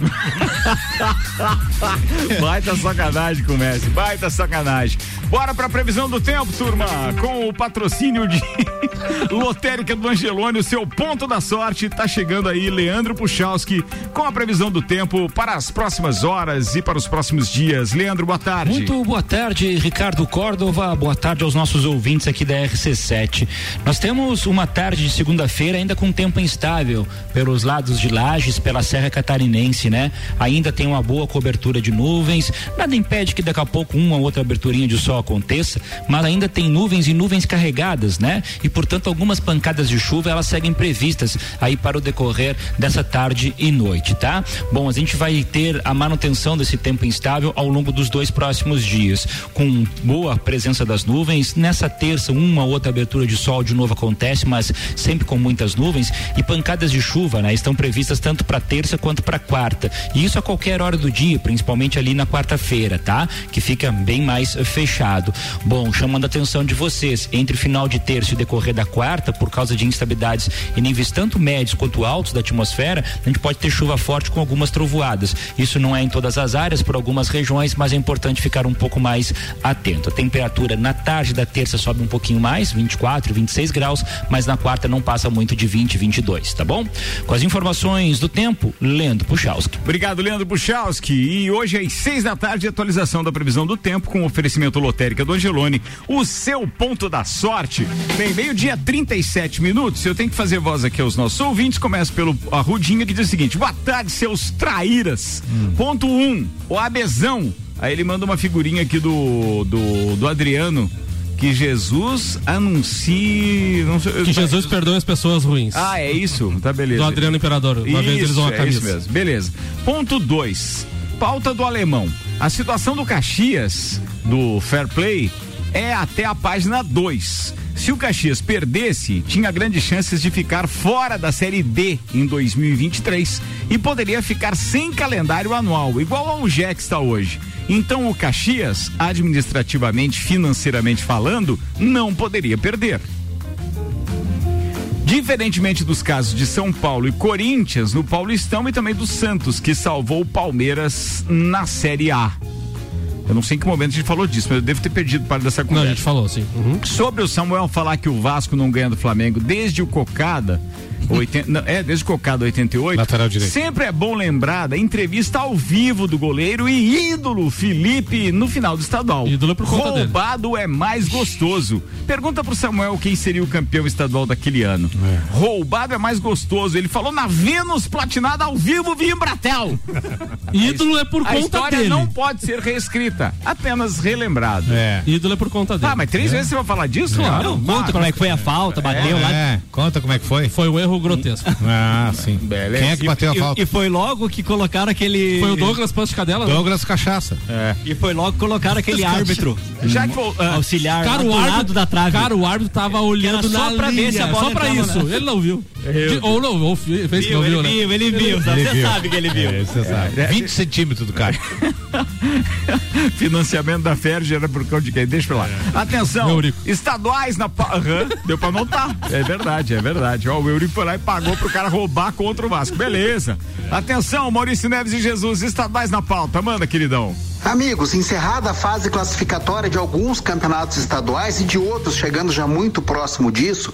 Baita sacanagem com o Messi, baita sacanagem. Bora pra previsão do tempo, turma, com o patrocínio de *laughs* Lotérica do Angelone, o seu ponto da sorte. Tá chegando aí Leandro Puchalski com a previsão do tempo para as próximas horas e para os próximos dias. Leandro, boa tarde. Muito boa tarde, Ricardo Córdova. Boa tarde aos nossos ouvintes aqui da RC7. Nós temos uma tarde de segunda-feira ainda com tempo instável pelos lados de Lages, pela Serra Catarinense, né? Ainda tem uma boa cobertura de nuvens. Nada impede que daqui a pouco uma ou outra aberturinha de sol aconteça, mas ainda tem nuvens e nuvens carregadas, né? E portanto algumas pancadas de chuva elas seguem previstas aí para o decorrer dessa tarde e noite, tá? Bom, a gente vai ter a manutenção desse tempo instável ao longo dos dois próximos dias, com boa presença das nuvens. Nessa terça, uma ou outra abertura de sol de novo acontece, mas sempre com muitas nuvens e pancadas de chuva, né? Estão previstas tanto para terça quanto para quarta. E isso a qualquer hora do dia, principalmente ali na quarta-feira, tá? Que fica bem mais fechado. Bom, chamando a atenção de vocês, entre final de terça e decorrer da quarta, por causa de instabilidades em níveis tanto médios quanto altos da atmosfera, a gente pode ter chuva forte com algumas trovoadas. Isso não é em todas as áreas, por algumas regiões, mas é importante ficar um pouco mais atento. A temperatura na tarde da terça sobe um pouquinho mais, 24, 26 graus, mas na quarta não passa muito de 20, 22, tá bom? Com as informações do tempo, Leandro Puchalski. Obrigado, Leandro Puchalski. E hoje às seis da tarde, atualização da previsão do tempo com oferecimento lotérica do Angelone. O seu ponto da sorte. Bem, meio-dia 37 minutos. Eu tenho que fazer voz aqui aos nossos ouvintes. Começo pelo a Rudinha que diz o seguinte: boa tarde, seus traíras. Ponto 1, um, o Abezão. Aí ele manda uma figurinha aqui do, do, do Adriano. Que Jesus anuncie. Sei, Que Jesus perdoe as pessoas ruins. Ah, é isso? Tá beleza. Do Adriano Imperador. Uma vez eles vão a é camisa. isso mesmo. Beleza. Ponto 2. Pauta do alemão. A situação do Caxias, do Fair Play, é até a página 2. Se o Caxias perdesse, tinha grandes chances de ficar fora da Série D em 2023 e poderia ficar sem calendário anual, igual ao que está hoje. Então o Caxias, administrativamente, financeiramente falando, não poderia perder. Diferentemente dos casos de São Paulo e Corinthians no Paulistão e também do Santos, que salvou o Palmeiras na Série A. Eu não sei em que momento a gente falou disso, mas eu devo ter perdido parte dessa conversa. Não, a gente falou, sim. Uhum. Sobre o Samuel falar que o Vasco não ganha do Flamengo desde o Cocada, 80, não, é, desde o Cocada 88. Lateral direito. Sempre é bom lembrar da entrevista ao vivo do goleiro e ídolo Felipe no final do estadual. Ídolo por conta dele. Roubado é mais gostoso. Pergunta pro Samuel quem seria o campeão estadual daquele ano. Roubado é mais gostoso. Ele falou na Vênus platinada ao vivo via Embratel. *laughs* Ídolo é por A conta história dele. não pode ser reescrita, apenas relembrado. É. Ídolo é por conta dele. Ah, mas três vezes você vai falar disso? Claro. Não, Conta como é que foi a falta, bateu lá. É, conta como é que foi. Foi um erro grotesco. *laughs* Ah, sim. Beleza. Quem é que bateu a E- falta? E, foi logo que colocaram aquele. Foi o Douglas Pancho de Cadela? né? Douglas Cachaça. E foi logo que colocaram aquele árbitro. Já que ah, auxiliar Cara, o árbitro, da trave. cara, o árbitro tava olhando só na pra ver linha, se a bola só pra isso. na- Ele não viu. De- ou não, ou fez que viu, não viu, ele né? viu, ele viu. Você Ele viu. sabe que ele viu. É, você sabe. 20 centímetros do cara. *laughs* Financiamento da Ferg era por conta de quem? Deixa pra lá. Atenção, Eurico. estaduais na. deu pra anotar. É verdade, é verdade. Ó, o Eurico foi lá e pagou pro cara roubar contra o Vasco. Beleza. Atenção, Maurício Neves e Jesus, estaduais na pauta. Manda, queridão. Amigos, encerrada a fase classificatória de alguns campeonatos estaduais e de outros chegando já muito próximo disso,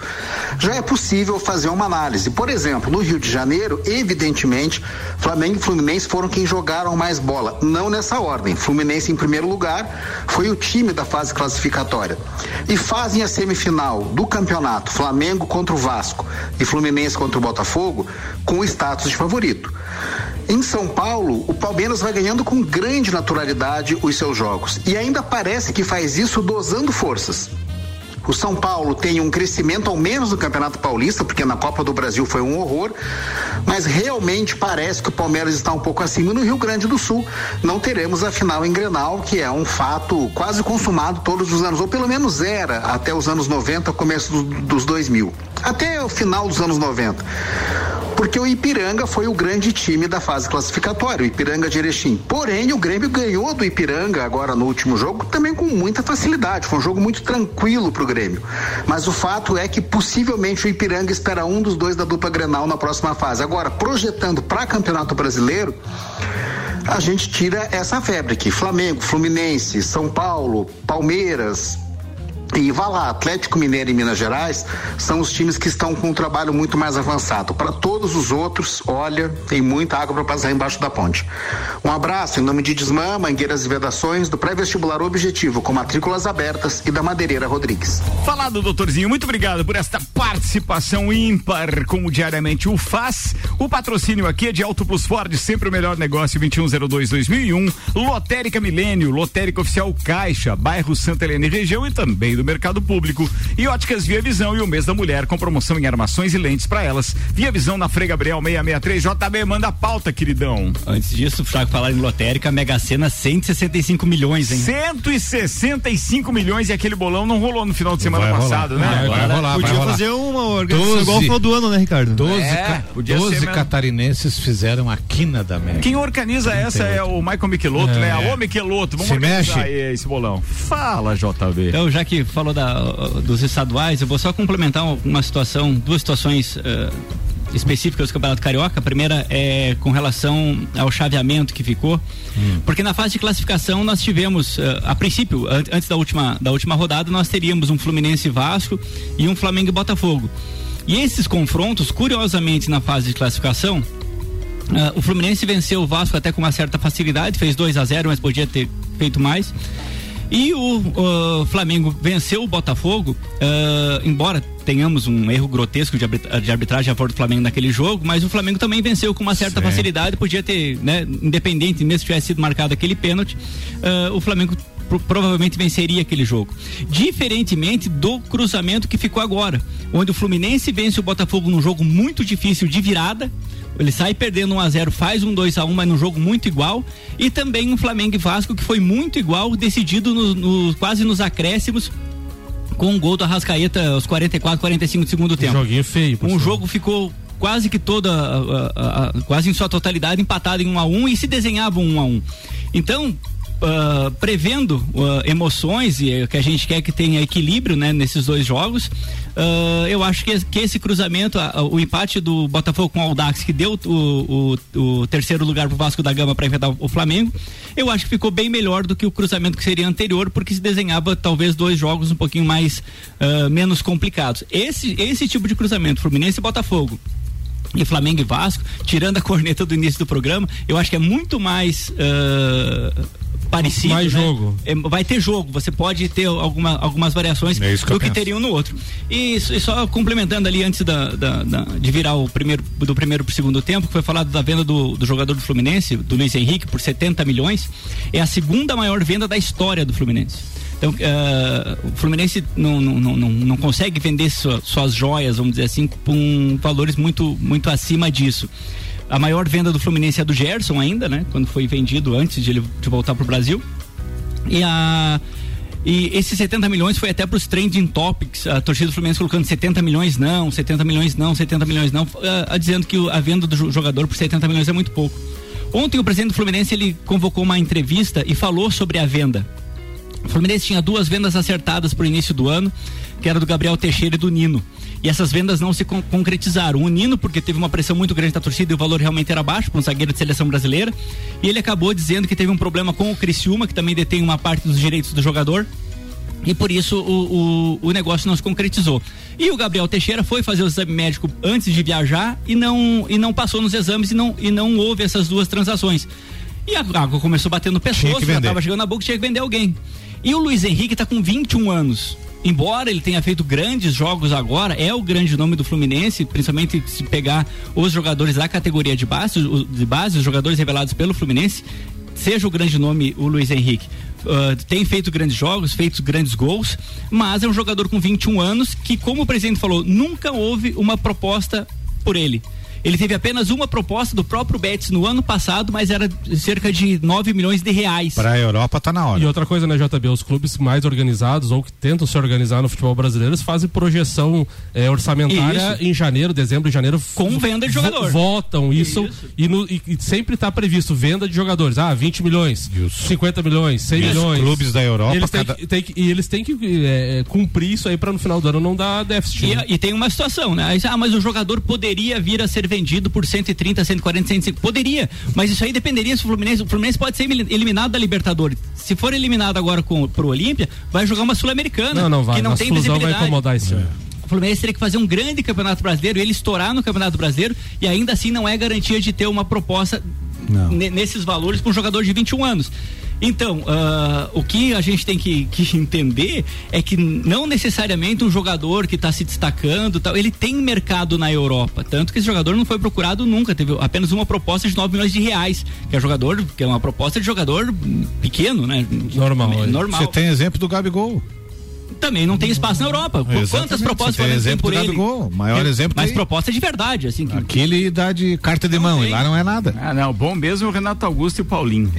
já é possível fazer uma análise. Por exemplo, no Rio de Janeiro, evidentemente, Flamengo e Fluminense foram quem jogaram mais bola. Não nessa ordem. Fluminense em primeiro lugar foi o time da fase classificatória. E fazem a semifinal do campeonato Flamengo contra o Vasco e Fluminense contra o Botafogo com o status de favorito. Em São Paulo, o Palmeiras vai ganhando com grande naturalidade os seus jogos e ainda parece que faz isso dosando forças. O São Paulo tem um crescimento ao menos no Campeonato Paulista, porque na Copa do Brasil foi um horror, mas realmente parece que o Palmeiras está um pouco acima no Rio Grande do Sul. Não teremos a final em Grenal, que é um fato quase consumado todos os anos, ou pelo menos era até os anos 90, começo do- dos 2000. Até o final dos anos 90 porque o Ipiranga foi o grande time da fase classificatória, o Ipiranga de Erechim. Porém, o Grêmio ganhou do Ipiranga agora no último jogo também com muita facilidade. Foi um jogo muito tranquilo para o Grêmio. Mas o fato é que possivelmente o Ipiranga espera um dos dois da dupla Grenal na próxima fase. Agora, projetando para Campeonato Brasileiro, a gente tira essa febre aqui. Flamengo, Fluminense, São Paulo, Palmeiras, e vá lá, Atlético Mineiro e Minas Gerais são os times que estão com um trabalho muito mais avançado. Para todos os outros, olha, tem muita água para passar embaixo da ponte. Um abraço em nome de Desmã, Mangueiras e Vedações, do pré-vestibular Objetivo, com matrículas abertas e da Madeireira Rodrigues. Falado, doutorzinho, muito obrigado por esta participação ímpar, como diariamente o faz. O patrocínio aqui é de Auto Plus Ford, sempre o melhor negócio, 2102-2001. Lotérica Milênio, Lotérica Oficial Caixa, bairro Santa Helena e região e também do mercado público. E óticas Via Visão e o mês da mulher com promoção em armações e lentes para elas. Via Visão na Frei Gabriel 663. JB, manda a pauta, queridão. Antes disso, Fraco falar em lotérica, Mega Sena 165 milhões, hein? 165 milhões e aquele bolão não rolou no final de semana Vai passado, rolar. né? Vai rolar, vai Podia rolar. fazer uma organização 12. igual foi do ano, né, Ricardo? 12, É, ca- podia 12 ser mesmo. catarinenses fizeram a quina da Mega. Quem organiza essa é o Michael Michelotto, É. né? Alô, Michelotto, vamos Se organizar mexe. aí esse bolão. Fala, JB. Então, já que falou da, dos estaduais, eu vou só complementar uma situação, duas situações eh, específicas do Campeonato Carioca. A primeira é com relação ao chaveamento que ficou, porque na fase de classificação nós tivemos, eh, a princípio, an- antes da última, da última rodada, nós teríamos um Fluminense e Vasco e um Flamengo e Botafogo. E esses confrontos, curiosamente, na fase de classificação, ah, o Fluminense venceu o Vasco até com uma certa facilidade, fez 2 a 0 mas podia ter feito mais. E o Flamengo venceu o Botafogo, ah, embora tenhamos um erro grotesco de, arbitra- de arbitragem a favor do Flamengo naquele jogo, mas o Flamengo também venceu com uma certa facilidade, podia ter, né, independente, mesmo se tivesse sido marcado aquele pênalti, ah, o Flamengo pro- provavelmente venceria aquele jogo. Diferentemente do cruzamento que ficou agora, onde o Fluminense vence o Botafogo num jogo muito difícil de virada, ele sai perdendo 1 a 0 faz um 2 a 1 mas num jogo muito igual. E também um Flamengo e Vasco que foi muito igual, decidido no, no- quase nos acréscimos, com um gol do Arrascaeta aos 44, 45 do segundo tempo. joguinho feio, Um jogo ficou quase que toda, a- a- a- quase em sua totalidade, empatado em 1 a 1 e se desenhava um 1 a 1 Então, ah, prevendo ah, emoções e eh, que a gente quer que tenha equilíbrio né, nesses dois jogos, ah, eu acho que, que esse cruzamento, o empate do Botafogo com o Aldax, que deu o, o- o terceiro lugar pro Vasco da Gama para enfrentar o Flamengo, eu acho que ficou bem melhor do que o cruzamento que seria anterior, porque se desenhava talvez dois jogos um pouquinho mais menos complicados. Esse, esse tipo de cruzamento, Fluminense e Botafogo, e Flamengo e Vasco, tirando a corneta do início do programa, eu acho que é muito mais ah, parecido. Mais né? jogo. É, vai ter jogo, você pode ter alguma, algumas variações É que do que penso. teriam no outro. E, e só complementando ali antes da, da- da- de virar o primeiro do primeiro pro segundo tempo, que foi falado da venda do, do jogador do Fluminense, do Luiz Henrique, por 70 milhões, é a segunda maior venda da história do Fluminense. Então, ah, o Fluminense não, não, não, não, não consegue vender sua- suas joias, vamos dizer assim, com valores muito, muito acima disso. A maior venda do Fluminense é a do Gerson ainda, né? Quando foi vendido antes de ele de voltar pro Brasil. E a e esses 70 milhões foi até para os trending topics, a torcida do Fluminense colocando 70 milhões não, 70 milhões não, 70 milhões não, ah, dizendo que o- a venda do jo- jogador por 70 milhões é muito pouco. Ontem o presidente do Fluminense ele convocou uma entrevista e falou sobre a venda. O Fluminense tinha duas vendas acertadas para o início do ano, que era do Gabriel Teixeira e do Nino. E essas vendas não se con- concretizaram. O Nino, porque teve uma pressão muito grande da torcida e o valor realmente era baixo para um zagueiro de seleção brasileira. E ele acabou dizendo que teve um problema com o Criciúma, que também detém uma parte dos direitos do jogador. E por isso o, o, o negócio não se concretizou. E o Gabriel Teixeira foi fazer o exame médico antes de viajar e não, e não passou nos exames e não, e não houve essas duas transações. E a água começou batendo pessoas, já estava chegando na boca tinha que vender alguém. E o Luiz Henrique está com 21 anos. Embora ele tenha feito grandes jogos agora, é o grande nome do Fluminense, principalmente se pegar os jogadores da categoria de base, de base, os jogadores revelados pelo Fluminense, seja o grande nome o Luiz Henrique. Ah, tem feito grandes jogos, feito grandes gols, mas é um jogador com 21 anos que, como o presidente falou, nunca houve uma proposta por ele. Ele teve apenas uma proposta do próprio Betis no ano passado, mas era cerca de 9 milhões de reais. Para a Europa tá na hora. E outra coisa, né, JB? Os clubes mais organizados ou que tentam se organizar no futebol brasileiro, eles fazem projeção eh, orçamentária Isso. em janeiro, dezembro, janeiro. Com venda de jogador. Votam isso, E, no- e- e sempre está previsto venda de jogadores. Ah, 20 milhões, 50 milhões, 100 E os milhões. clubes da Europa, Eles têm cada- que, que- e eles têm que eh, cumprir isso aí para no final do ano não dar déficit. E, né? e tem uma situação, né? Ah, mas o jogador poderia vir a ser vendido por 130, 140, 150. Poderia, mas isso aí dependeria se o Fluminense. O Fluminense pode ser eli- eliminado da Libertadores. Se for eliminado agora com, pro Olímpia, vai jogar uma Sul-Americana. Não, não vai. Que não Nossa tem fusão vai visibilidade. incomodar esse ano. O Fluminense teria que fazer um grande campeonato brasileiro, ele estourar no campeonato brasileiro e ainda assim não é garantia de ter uma proposta ne- nesses valores para um jogador de 21 anos. Então, ah, o que a gente tem que, que *laughs* entender é que não necessariamente um jogador que está se destacando, tal, ele tem mercado na Europa. Tanto que esse jogador não foi procurado nunca. Teve apenas uma proposta de 9 milhões de reais. Que é jogador, que é uma proposta de jogador pequeno, né? Normal. Normal. Você tem exemplo do Gabigol. Também não tem espaço na Europa. Quantas Exatamente, propostas você tem tem por ele? O maior É, exemplo Mas tem- proposta de verdade, assim. Que, Aqui ele dá de carta de mão, e lá não é nada. Ah, não, bom mesmo é o Renato Augusto e o Paulinho.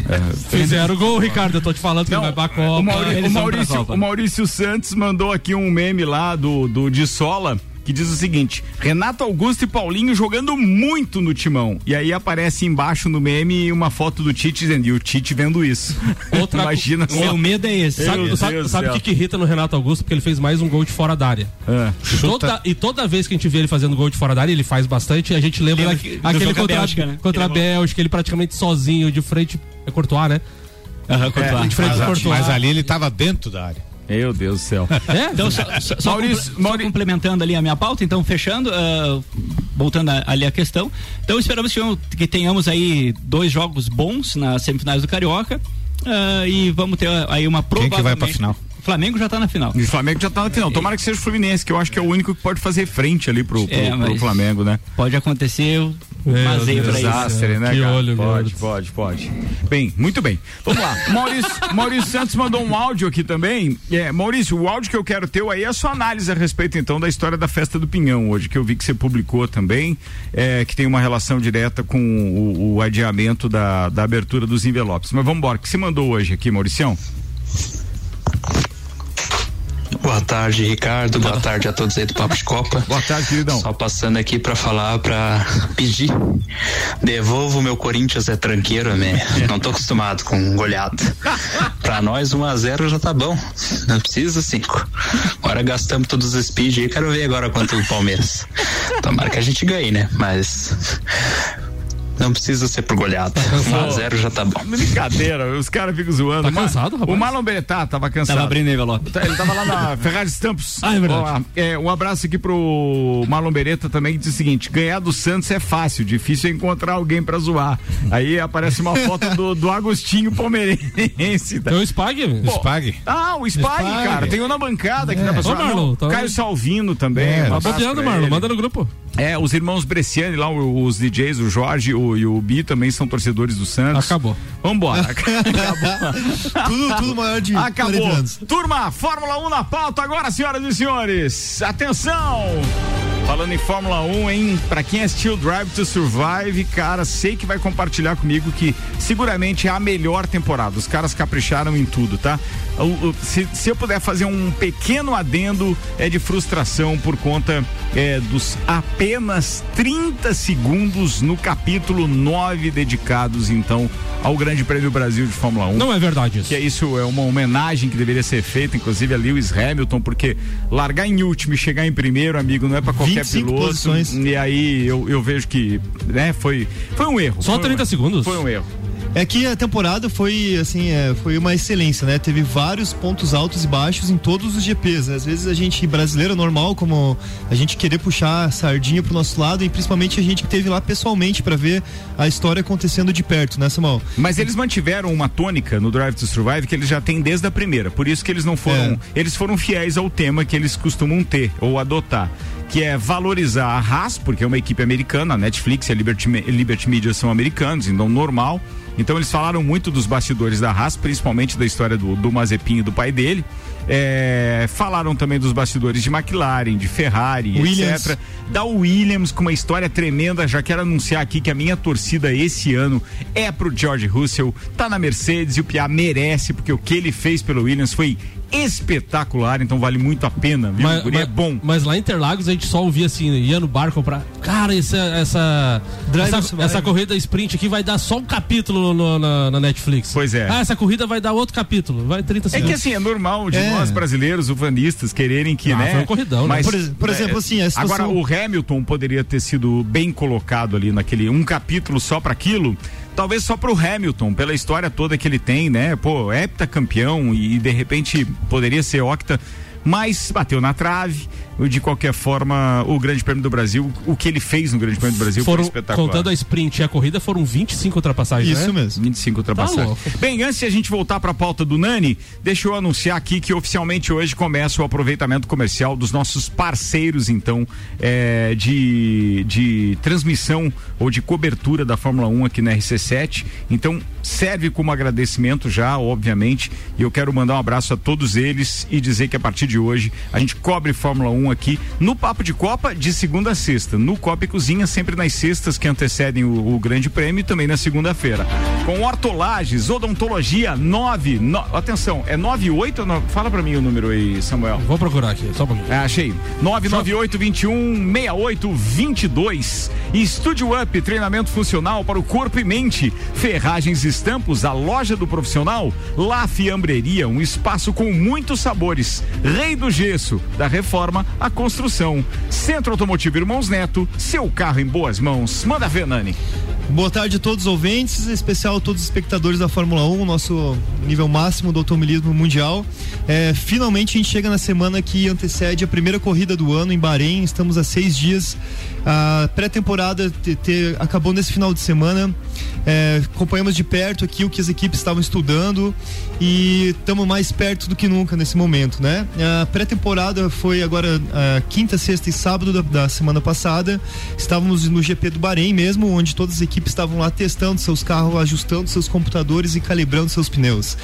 Fizeram o gol, Ricardo. Eu tô te falando que ele vai pra Copa. O, Eles o Maurício, Copa. o Maurício Santos mandou aqui um meme lá do, do de Sola. Que diz o seguinte: Renato Augusto e Paulinho jogando muito no timão. E aí aparece embaixo no meme uma foto do Tite dizendo, e o Tite vendo isso. *laughs* Outra- Imagina O meu medo é esse. Meu Sabe, Deus sabe, sabe o que, que irrita no Renato Augusto? Porque ele fez mais um gol de fora da área. É. E toda, e toda vez que a gente vê ele fazendo gol de fora da área, ele faz bastante, a gente lembra Lembra que- aquele com a contra, Bélgica, né? contra a Bélgica, ele praticamente sozinho, de frente. É Courtois, né? Aham, É, de frente mas, do Courtois. mas ali ele tava dentro da área. Meu Deus do céu. É? Então, só, só- só Maurício- comple- só complementando ali a minha pauta, então, fechando, ah, voltando a- ali a questão. Então, esperamos que, que tenhamos aí dois jogos bons nas semifinais do Carioca. ah, e vamos ter aí uma Quem provavelmente... que vai pra final? Flamengo já tá na final. E o Flamengo já tá na final. Tomara que seja o Fluminense, que eu acho que é o único que pode fazer frente ali pro, pro, É, pro Flamengo, né? Pode acontecer, mas aí pra isso. Desastre, né, Que cara? olho, pode, pode, pode. Bem, muito bem. Vamos lá. *laughs* Maurício, Maurício Santos mandou um áudio aqui também. É, Maurício, o áudio que eu quero ter aí é a sua análise a respeito, então, da história da festa do Pinhão hoje, que eu vi que você publicou também, é, que tem uma relação direta com o, o adiamento da, da abertura dos envelopes. Mas vamos embora. O que você mandou hoje aqui, Mauricião? Boa tarde, Ricardo. Boa tarde a todos aí do Papo de Copa. Boa tarde, queridão. Só passando aqui pra falar, pra pedir. Devolvo meu Corinthians é tranqueiro, né? Não tô acostumado com goleada. Pra nós, 1 a 0 já tá bom. Não precisa 5. Agora gastamos todos os speed aí. Quero ver agora quanto o Palmeiras. Tomara que a gente ganhe, né? Mas. Não precisa ser por goleada. 1 a 0 já tá bom. Brincadeira, os caras ficam zoando. Tá cansado, rapaz? O Marlon Beretá tava cansado. Tava abrindo envelope. Tá, Ele tava lá na *laughs* Ferrari Stampos. Ah, é verdade. É, um abraço aqui pro Marlon Beretta também, que diz o seguinte: ganhar do Santos é fácil, difícil é encontrar alguém pra zoar. Aí aparece uma foto do, do Agostinho Palmeirense. É o Spag? Pô, Spag. Ah, o Spag, Spag. cara. Tem um na bancada aqui na Ô, pessoa. Marlon, Não, tá- Caio Salvino também. É, um Tá bobeando, pra Marlon. Manda no grupo. É, os irmãos Bresciani lá, os DJs, o Jorge o, e o Bi também são torcedores do Santos. Acabou. Vambora. *laughs* *laughs* tudo, tudo maior de 40 Acabou. anos. Turma, Fórmula 1 na pauta agora, senhoras e senhores. Atenção! Falando em Fórmula 1, hein? Pra quem assistiu Drive to Survive, cara, sei que vai compartilhar comigo que seguramente é a melhor temporada. Os caras capricharam em tudo, tá? Se, se eu puder fazer um pequeno adendo, é de frustração por conta é, dos apenas 30 segundos no capítulo 9 dedicados, então, ao Grande Prêmio Brasil de Fórmula 1 Não é verdade isso. que é isso é uma homenagem que deveria ser feita, inclusive a Lewis Hamilton, porque largar em último e chegar em primeiro, amigo, não é pra qualquer 25 piloto. posições. E aí eu, eu vejo que, né, foi foi um erro. Só foi um 30 erro. segundos? Foi um erro. É que a temporada foi assim, é, foi uma excelência, né? Teve vários pontos altos e baixos em todos os GPs. né? Às vezes a gente brasileiro normal, como a gente querer puxar a sardinha pro nosso lado e principalmente a gente que teve lá pessoalmente para ver a história acontecendo de perto, né, Samuel? Mas eles mantiveram uma tônica no Drive to Survive que eles já têm desde a primeira. Por isso que eles não foram. Eles foram fiéis ao tema que eles costumam ter ou adotar. Que é valorizar a Haas, porque é uma equipe americana, a Netflix e a Liberty, Liberty Media são americanos, então normal. Então eles falaram muito dos bastidores da Haas, principalmente da história do, do Mazepin e do pai dele. É, falaram também dos bastidores de McLaren, de Ferrari, Williams. etc da Williams com uma história tremenda. Já quero anunciar aqui que a minha torcida esse ano é pro George Russell, tá na Mercedes e o Piá merece, porque o que ele fez pelo Williams foi espetacular, então vale muito a pena, viu? Mas, é mas- bom. mas lá em Interlagos a gente só ouvia assim, ia no bar comprar. Cara, essa, essa, essa, essa corrida sprint aqui vai dar só um capítulo no- na, na Netflix. Pois é. Ah, essa corrida vai dar outro capítulo. Vai 30 É segundos. que assim, é normal de É. nós brasileiros, ufanistas, quererem que, Ah, né? foi um corridão, né? Por ex- por exemplo, assim, a situação- Agora, o Hamilton poderia ter sido bem colocado ali naquele um capítulo só para aquilo. Talvez só pro Hamilton, pela história toda que ele tem, né? Pô, heptacampeão e de repente poderia ser octa, mas bateu na trave. De qualquer forma, o Grande Prêmio do Brasil, o que ele fez no Grande Prêmio do Brasil foram, foi espetacular. contando a sprint e a corrida, foram 25 ultrapassagens, Isso né? mesmo. 25 ultrapassagens. Tá. Bem, antes de a gente voltar para a pauta do Nani, deixa eu anunciar aqui que oficialmente hoje começa o aproveitamento comercial dos nossos parceiros, então, é, de, de transmissão ou de cobertura da Fórmula 1 aqui na RC7. Então, serve como agradecimento já, obviamente, e eu quero mandar um abraço a todos eles e dizer que a partir de de hoje. A gente cobre Fórmula 1 aqui no Papo de Copa de segunda a sexta. No Copa e Cozinha, sempre nas sextas que antecedem o, o Grande Prêmio e também na segunda-feira. Com Hortolagens, Odontologia 9. No, atenção, é 98 ou no, Fala pra mim o número aí, Samuel. Vou procurar aqui, só um pouquinho. É, achei. 998 21 68 22. Estúdio Up, treinamento funcional para o corpo e mente. Ferragens e Estampos, a loja do profissional. La Fiambreria, um espaço com muitos sabores. Rei do Gesso, da reforma à construção. Centro Automotivo Irmãos Neto, seu carro em boas mãos. Manda ver, Nani. Boa tarde a todos os ouvintes, em especial a todos os espectadores da Fórmula 1, nosso nível máximo do automobilismo mundial. É, finalmente a gente chega na semana que antecede a primeira corrida do ano em Bahrein. Estamos a seis dias. A pré-temporada te- te- acabou nesse final de semana. É, acompanhamos de perto aqui o que as equipes estavam estudando e estamos mais perto do que nunca nesse momento, né? A pré-temporada foi agora quinta, sexta e sábado da, da semana passada. Estávamos no GP do Bahrein mesmo, onde todas as equipes estavam lá testando seus carros, ajustando seus computadores e calibrando seus pneus.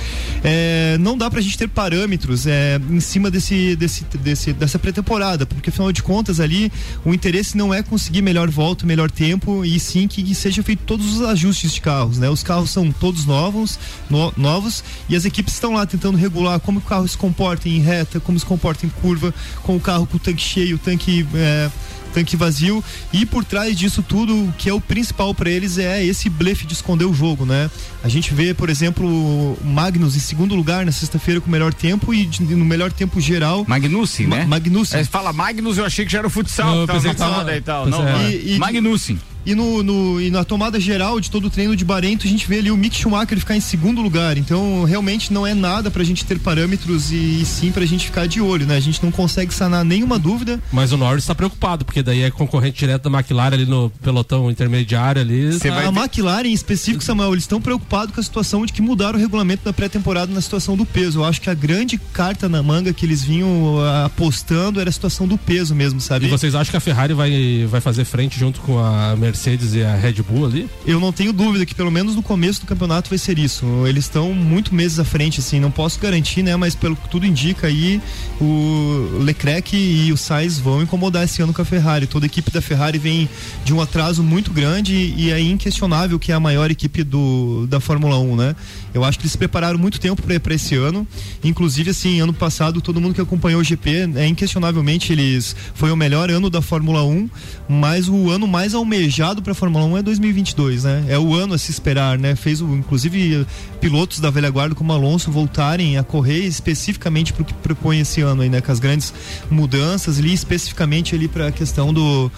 É, não dá pra gente ter parâmetros é, em cima desse, desse, desse- dessa pré-temporada, porque afinal de contas ali o interesse não é conseguir melhor volta, melhor tempo e sim que, que seja feito todos os ajustes de carros, né? Os carros são todos novos, no- novos e as equipes estão lá tentando regular como o carro se comporta em reta, como se comporta em curva, com o carro com o tanque cheio, o tanque é, tanque vazio e por trás disso tudo o que é o principal para eles é esse blefe de esconder o jogo, né? A gente vê, por exemplo, o Magnus em segundo lugar na sexta-feira com o melhor tempo e de- no melhor tempo geral. Magnussen, Ma- né? Magnussen. É, fala Magnus, eu achei que já era o futsal. Eu que tava tava- e tal. Não, é. não. E- e- Magnussen. E, no, no- e na tomada geral de todo o treino de Barento, a gente vê ali o Mick Schumacher ficar em segundo lugar. Então, realmente não é nada pra gente ter parâmetros e, e sim pra gente ficar de olho, né? A gente não consegue sanar nenhuma dúvida. Mas o Norris tá preocupado, porque daí é concorrente direto da McLaren ali no pelotão intermediário ali. tá- a McLaren em específico, Samuel, eles estão preocupados com a situação de que mudaram o regulamento da pré-temporada na situação do peso. Eu acho que a grande carta na manga que eles vinham ah, apostando era a situação do peso mesmo, sabe? E vocês acham que a Ferrari vai, vai fazer frente junto com a Mercedes e a Red Bull ali? Eu não tenho dúvida que pelo menos no começo do campeonato vai ser isso. Eles estão muito meses à frente, assim, não posso garantir, né? Mas pelo que tudo indica aí, o Leclerc e o Sainz vão incomodar esse ano com a Ferrari. Toda a equipe da Ferrari vem de um atraso muito grande e é inquestionável que é a maior equipe do, da Fórmula 1, né? Eu acho que eles se prepararam muito tempo para esse ano. Inclusive, assim, ano passado, todo mundo que acompanhou o GP, é inquestionavelmente eles foi o melhor ano da Fórmula 1, mas o ano mais almejado para a Fórmula 1 é 2022, né? É o ano a se esperar, né? Fez o, inclusive pilotos da velha guarda como Alonso voltarem a correr especificamente para o que propõe esse ano aí, né? Com as grandes mudanças ali, especificamente ali para a questão do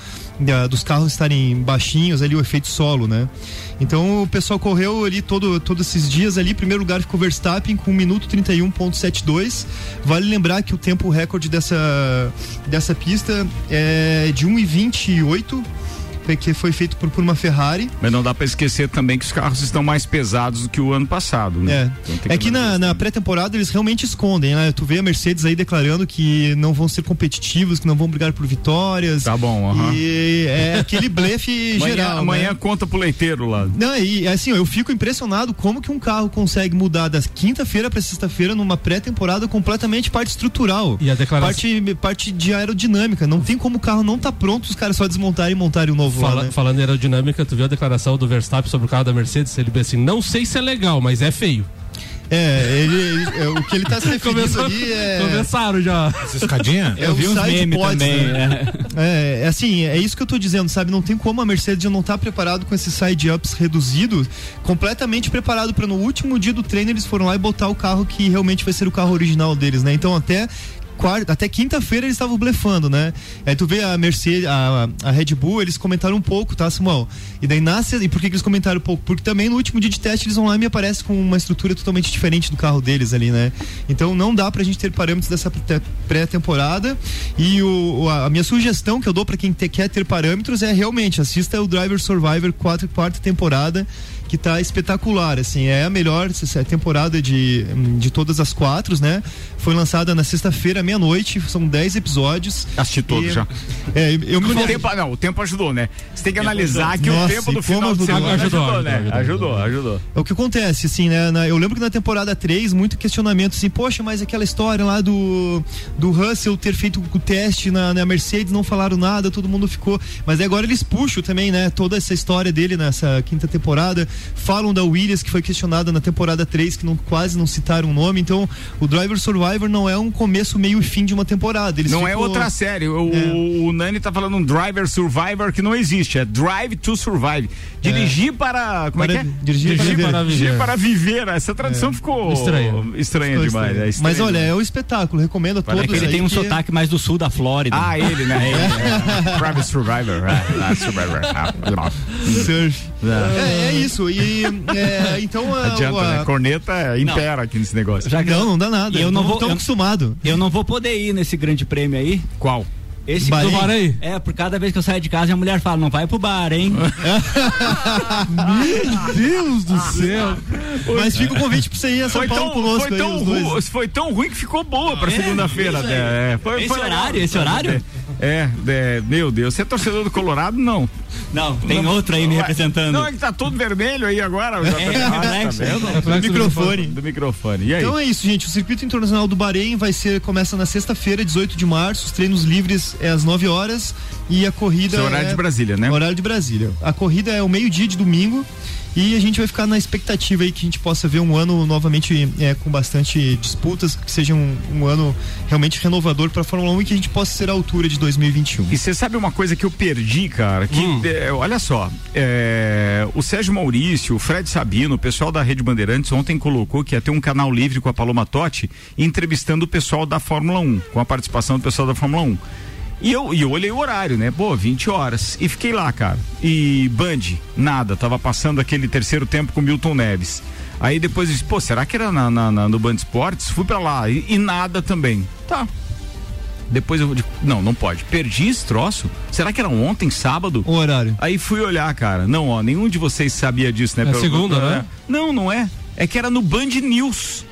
dos carros estarem baixinhos ali o efeito solo, né? Então o pessoal correu ali todo, todos esses dias ali. Primeiro lugar ficou Verstappen com 1 minuto 31.72. Vale lembrar que o tempo recorde dessa, dessa pista é de 1,28 que foi feito por, por uma Ferrari. Mas não dá pra esquecer também que os carros estão mais pesados do que o ano passado, né? É, Então tem é que na, na pré-temporada eles realmente escondem, né? Tu vê a Mercedes aí declarando que não vão ser competitivos, que não vão brigar por vitórias. Tá bom, aham. E é aquele blefe *laughs* geral. amanhã né? conta pro leiteiro lá. Não, e assim, ó, eu fico impressionado como que um carro consegue mudar da quinta-feira pra sexta-feira numa pré-temporada completamente parte estrutural. E a declaração- Parte, parte de aerodinâmica. Não tem como o carro não tá pronto, os caras só desmontarem e montarem um novo Fala- lá, né? Falando em aerodinâmica, tu viu a declaração do Verstappen sobre o carro da Mercedes? Ele disse assim: não sei se é legal, mas é feio. É, ele, ele- é, o que ele tá *laughs* se referindo Começou- ali é. Começaram já. Essa escadinha? É o side pods, né? É, é assim, é isso que eu tô dizendo, sabe? Não tem como a Mercedes já não tá preparado com esses side ups reduzidos, completamente preparado para no último dia do treino eles foram lá e botar o carro que realmente vai ser o carro original deles, né? Então até quarta, até quinta-feira eles estavam blefando, né? Aí tu vê a Mercedes, a, a Red Bull, eles comentaram um pouco, tá, Samuel? E daí nasce, e por que, que eles comentaram um pouco? Porque também no último dia de teste eles vão lá e me aparece com uma estrutura totalmente diferente do carro deles ali, né? Então não dá pra gente ter parâmetros dessa pré- pré-temporada e o, a minha sugestão que eu dou pra quem te- quer ter parâmetros é realmente assista o Driver Survivor 4 quarta temporada que tá espetacular, assim, é a melhor temporada de, de todas as quatro, né? Foi lançada na sexta-feira, meia-noite, são dez episódios. Assisti todos já. É, eu me o tempo, não, o tempo ajudou, né? Você tem que analisar que Nossa, o tempo do final como de ajudou. semana Ajudou, ajudou, né? ajudou, Ajudou, ajudou. É o que acontece, assim, né? na- eu lembro que na temporada 3, muito questionamento assim, poxa, mas aquela história lá do, do Russell ter feito o teste na, na Mercedes, não falaram nada, todo mundo ficou. Mas agora eles puxam também, né? Toda essa história dele nessa quinta temporada. Falam da Williams, que foi questionada na temporada 3, que não, quase não citaram o nome. Então, o Driver Survivor não é um começo, meio e fim de uma temporada. Eles não é ficam- outra série. O, o Nani tá falando um Driver Survivor que não existe. É Drive to Survive. Dirigir para. Como Para- é que é? dirigir para viver. Dirigir para viver. Essa tradução ficou Estranha. estranha Ficou demais. estranho. é estranha Mas olha, é o espetáculo, recomendo a todos. que ele aí tem um que- sotaque mais do sul da Flórida. Ah, ele, né? Ele, *laughs* é. Private Survivor. é, é, Survivor. Surf. É, é isso. E é, então a, *laughs* Adianta, a- né? Corneta impera aqui nesse negócio. Já que Não, não dá nada. Eu não Não vou tão eu- acostumado. Eu não vou poder ir nesse grande prêmio aí. Qual? Esse do Bahrein? É, por cada vez que eu saio de casa, a mulher fala, não vai pro bar, hein? *laughs* Meu Deus do céu. Mas fica o convite pra você ir a São Foi Paulo tão, conosco foi, aí, tão os dois. ru- foi tão ruim que ficou boa pra segunda-feira. isso né? aí. É, foi- Esse foi horário, esse horário? É, é, meu Deus. Você é torcedor do Colorado? Não. Não, tem outro aí me Vai. representando. Não, é que tá todo vermelho aí agora. É, Ah, reflexo. tá vendo? Reflexo do microfone. Do microfone. E aí? Então é isso, gente. O circuito internacional do Bahrein vai ser começa na sexta-feira, 18 de março. Os treinos livres é às 9 horas e a corrida horário é de Brasília, né? Horário de Brasília. A corrida é o meio-dia de domingo. E a gente vai ficar na expectativa aí que a gente possa ver um ano novamente é, com bastante disputas, que seja um, um ano realmente renovador para a Fórmula 1 e que a gente possa ser à altura de 2021. E você sabe uma coisa que eu perdi, cara? Que, é, olha só, é, o Sérgio Maurício, o Fred Sabino, o pessoal da Rede Bandeirantes ontem colocou que ia ter um canal livre com a Paloma Totti entrevistando o pessoal da Fórmula 1, com a participação do pessoal da Fórmula 1. E eu, e eu olhei o horário, né? Pô, 20 horas. E fiquei lá, cara. E Band, nada. Tava passando aquele terceiro tempo com Milton Neves. Aí depois eu disse, pô, será que era na, na- na- no Band Esportes? Fui pra lá. E, e nada também. Tá. Depois eu digo, não, não pode. Perdi esse troço? Será que era ontem, sábado? O horário. Aí fui olhar, cara. Não, ó, nenhum de vocês sabia disso, né? É segunda, né? Não, não é. É que era no Band News.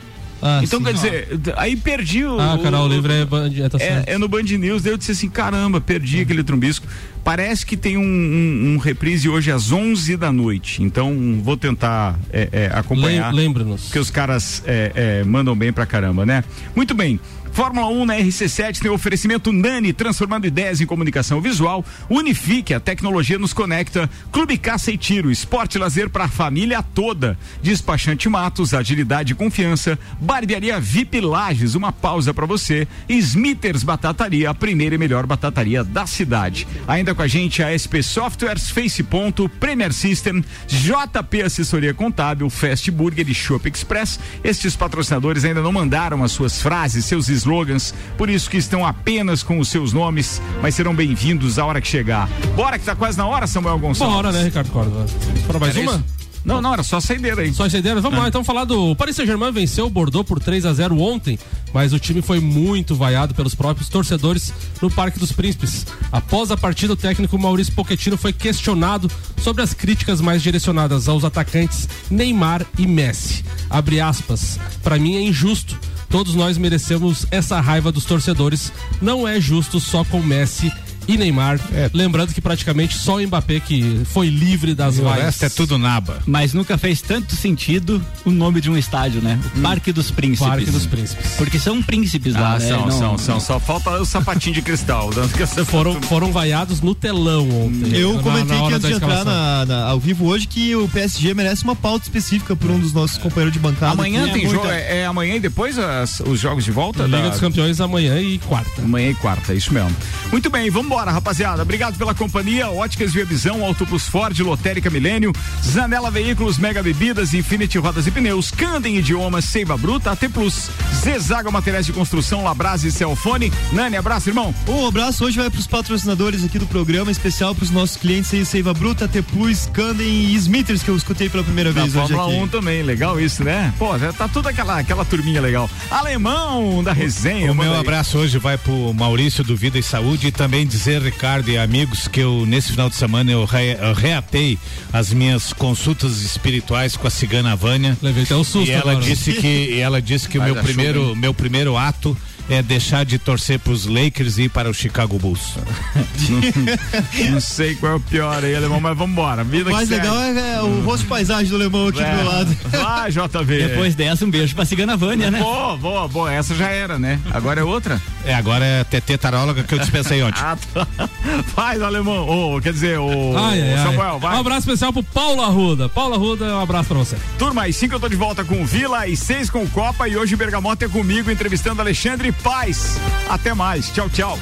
Ah, então, sim. quer dizer, aí perdi o. Ah, canal livre é, band- é, tá é, é no Band News, daí eu disse assim, caramba, perdi aquele trumbisco. Parece que tem um, um- um reprise hoje às 11 da noite, então vou tentar é, é, acompanhar. Lem- Lembra-nos. Porque os caras é, mandam bem pra caramba, né? Muito bem. Fórmula 1 na RC7 tem oferecimento Nani, transformando ideias em comunicação visual. Unifique, a tecnologia nos conecta. Clube Caça e Tiro, esporte e lazer para a família toda. Despachante Matos, agilidade e confiança. Barbearia VIP Lages, uma pausa para você. Smithers Batataria, a primeira e melhor batataria da cidade. Ainda com a gente a SP Softwares, Face Ponto, Premier System, JP Assessoria Contábil, Fast Burger e Shop Express. Estes patrocinadores ainda não mandaram as suas frases, seus slogans, por isso que estão apenas com os seus nomes, mas serão bem-vindos a hora que chegar. Bora que tá quase na hora, Samuel Gonçalves. Bora, né, Ricardo Córdoba? Para mais Era uma? isso? Não, não, era só a saideira aí. Só ideias. Vamos lá, então falar do Paris Saint-Germain venceu o Bordeaux por 3 a 0 ontem, mas o time foi muito vaiado pelos próprios torcedores no Parque dos Príncipes. Após a partida, o técnico Maurício Pochettino foi questionado sobre as críticas mais direcionadas aos atacantes Neymar e Messi. Abre aspas. Para mim é injusto. Todos nós merecemos essa raiva dos torcedores. Não é justo só com Messi e Neymar. Lembrando que praticamente só o Mbappé que foi livre das O vaias. resto é tudo naba. Mas nunca fez tanto sentido o nome de um estádio, né? O Parque dos Príncipes. Parque dos Príncipes. Porque são príncipes lá, Ah, né? são, Não- são, são. Só falta o sapatinho de cristal. *laughs* Foram, foram vaiados no telão ontem. Eu na- comentei na que antes de entrar na- na- ao vivo hoje que o PSG merece uma pauta específica por um dos nossos companheiros de bancada. Amanhã que tem é jogo, é, é amanhã e depois as- os jogos de volta? Liga da- dos Campeões amanhã e quarta. Amanhã e quarta, é isso mesmo. Muito bem, vamos embora, rapaziada. Obrigado pela companhia. Óticas Via Visão, Auto Plus Ford, Lotérica Milênio, Zanela Veículos, Mega Bebidas, Infinity Rodas e Pneus, Candem Idiomas, Seiva Bruta, AT Plus, Zezaga Materiais de Construção, Labras e Celfone. Nani, abraço, irmão. Um abraço hoje vai para os patrocinadores aqui do programa, especial para os nossos clientes aí, Seiva Bruta, T Plus, Candem e Smithers, que eu escutei pela primeira Da vez hoje Fórmula aqui. 1 também, legal isso, né? Pô, já tá toda aquela, aquela turminha legal. Alemão da resenha. O meu aí. abraço hoje vai pro Maurício do Vida e Saúde e também dizer dizer, Ricardo e amigos, que eu nesse final de semana eu, re, eu reatei as minhas consultas espirituais com a cigana Vânia. Levei até um susto E ela agora. disse que e ela disse que o meu chuva, primeiro meu primeiro ato é deixar de torcer para os Lakers e ir para o Chicago Bulls. *laughs* Não sei qual é o pior aí, alemão, mas vambora. Vida O mais legal é, é o rosto paisagem do alemão aqui do meu lado. Vai, JV. Depois dessa, um beijo pra Cigana Vânia, né? Boa, boa, boa. Essa já era, né? Agora é outra? É, agora é a TT taróloga que eu dispensei *laughs* ontem. Ah, tá. Faz, alemão. Ô, quer dizer, o Ai, ai, ai. Samuel, vai. Um abraço especial pro Paulo Arruda. Paulo Arruda, um abraço pra você. Turma, às 5 eu tô de volta com o Vila e 6 com o Copa e hoje o Bergamota é comigo entrevistando Alexandre Paz. Até mais. Tchau, tchau.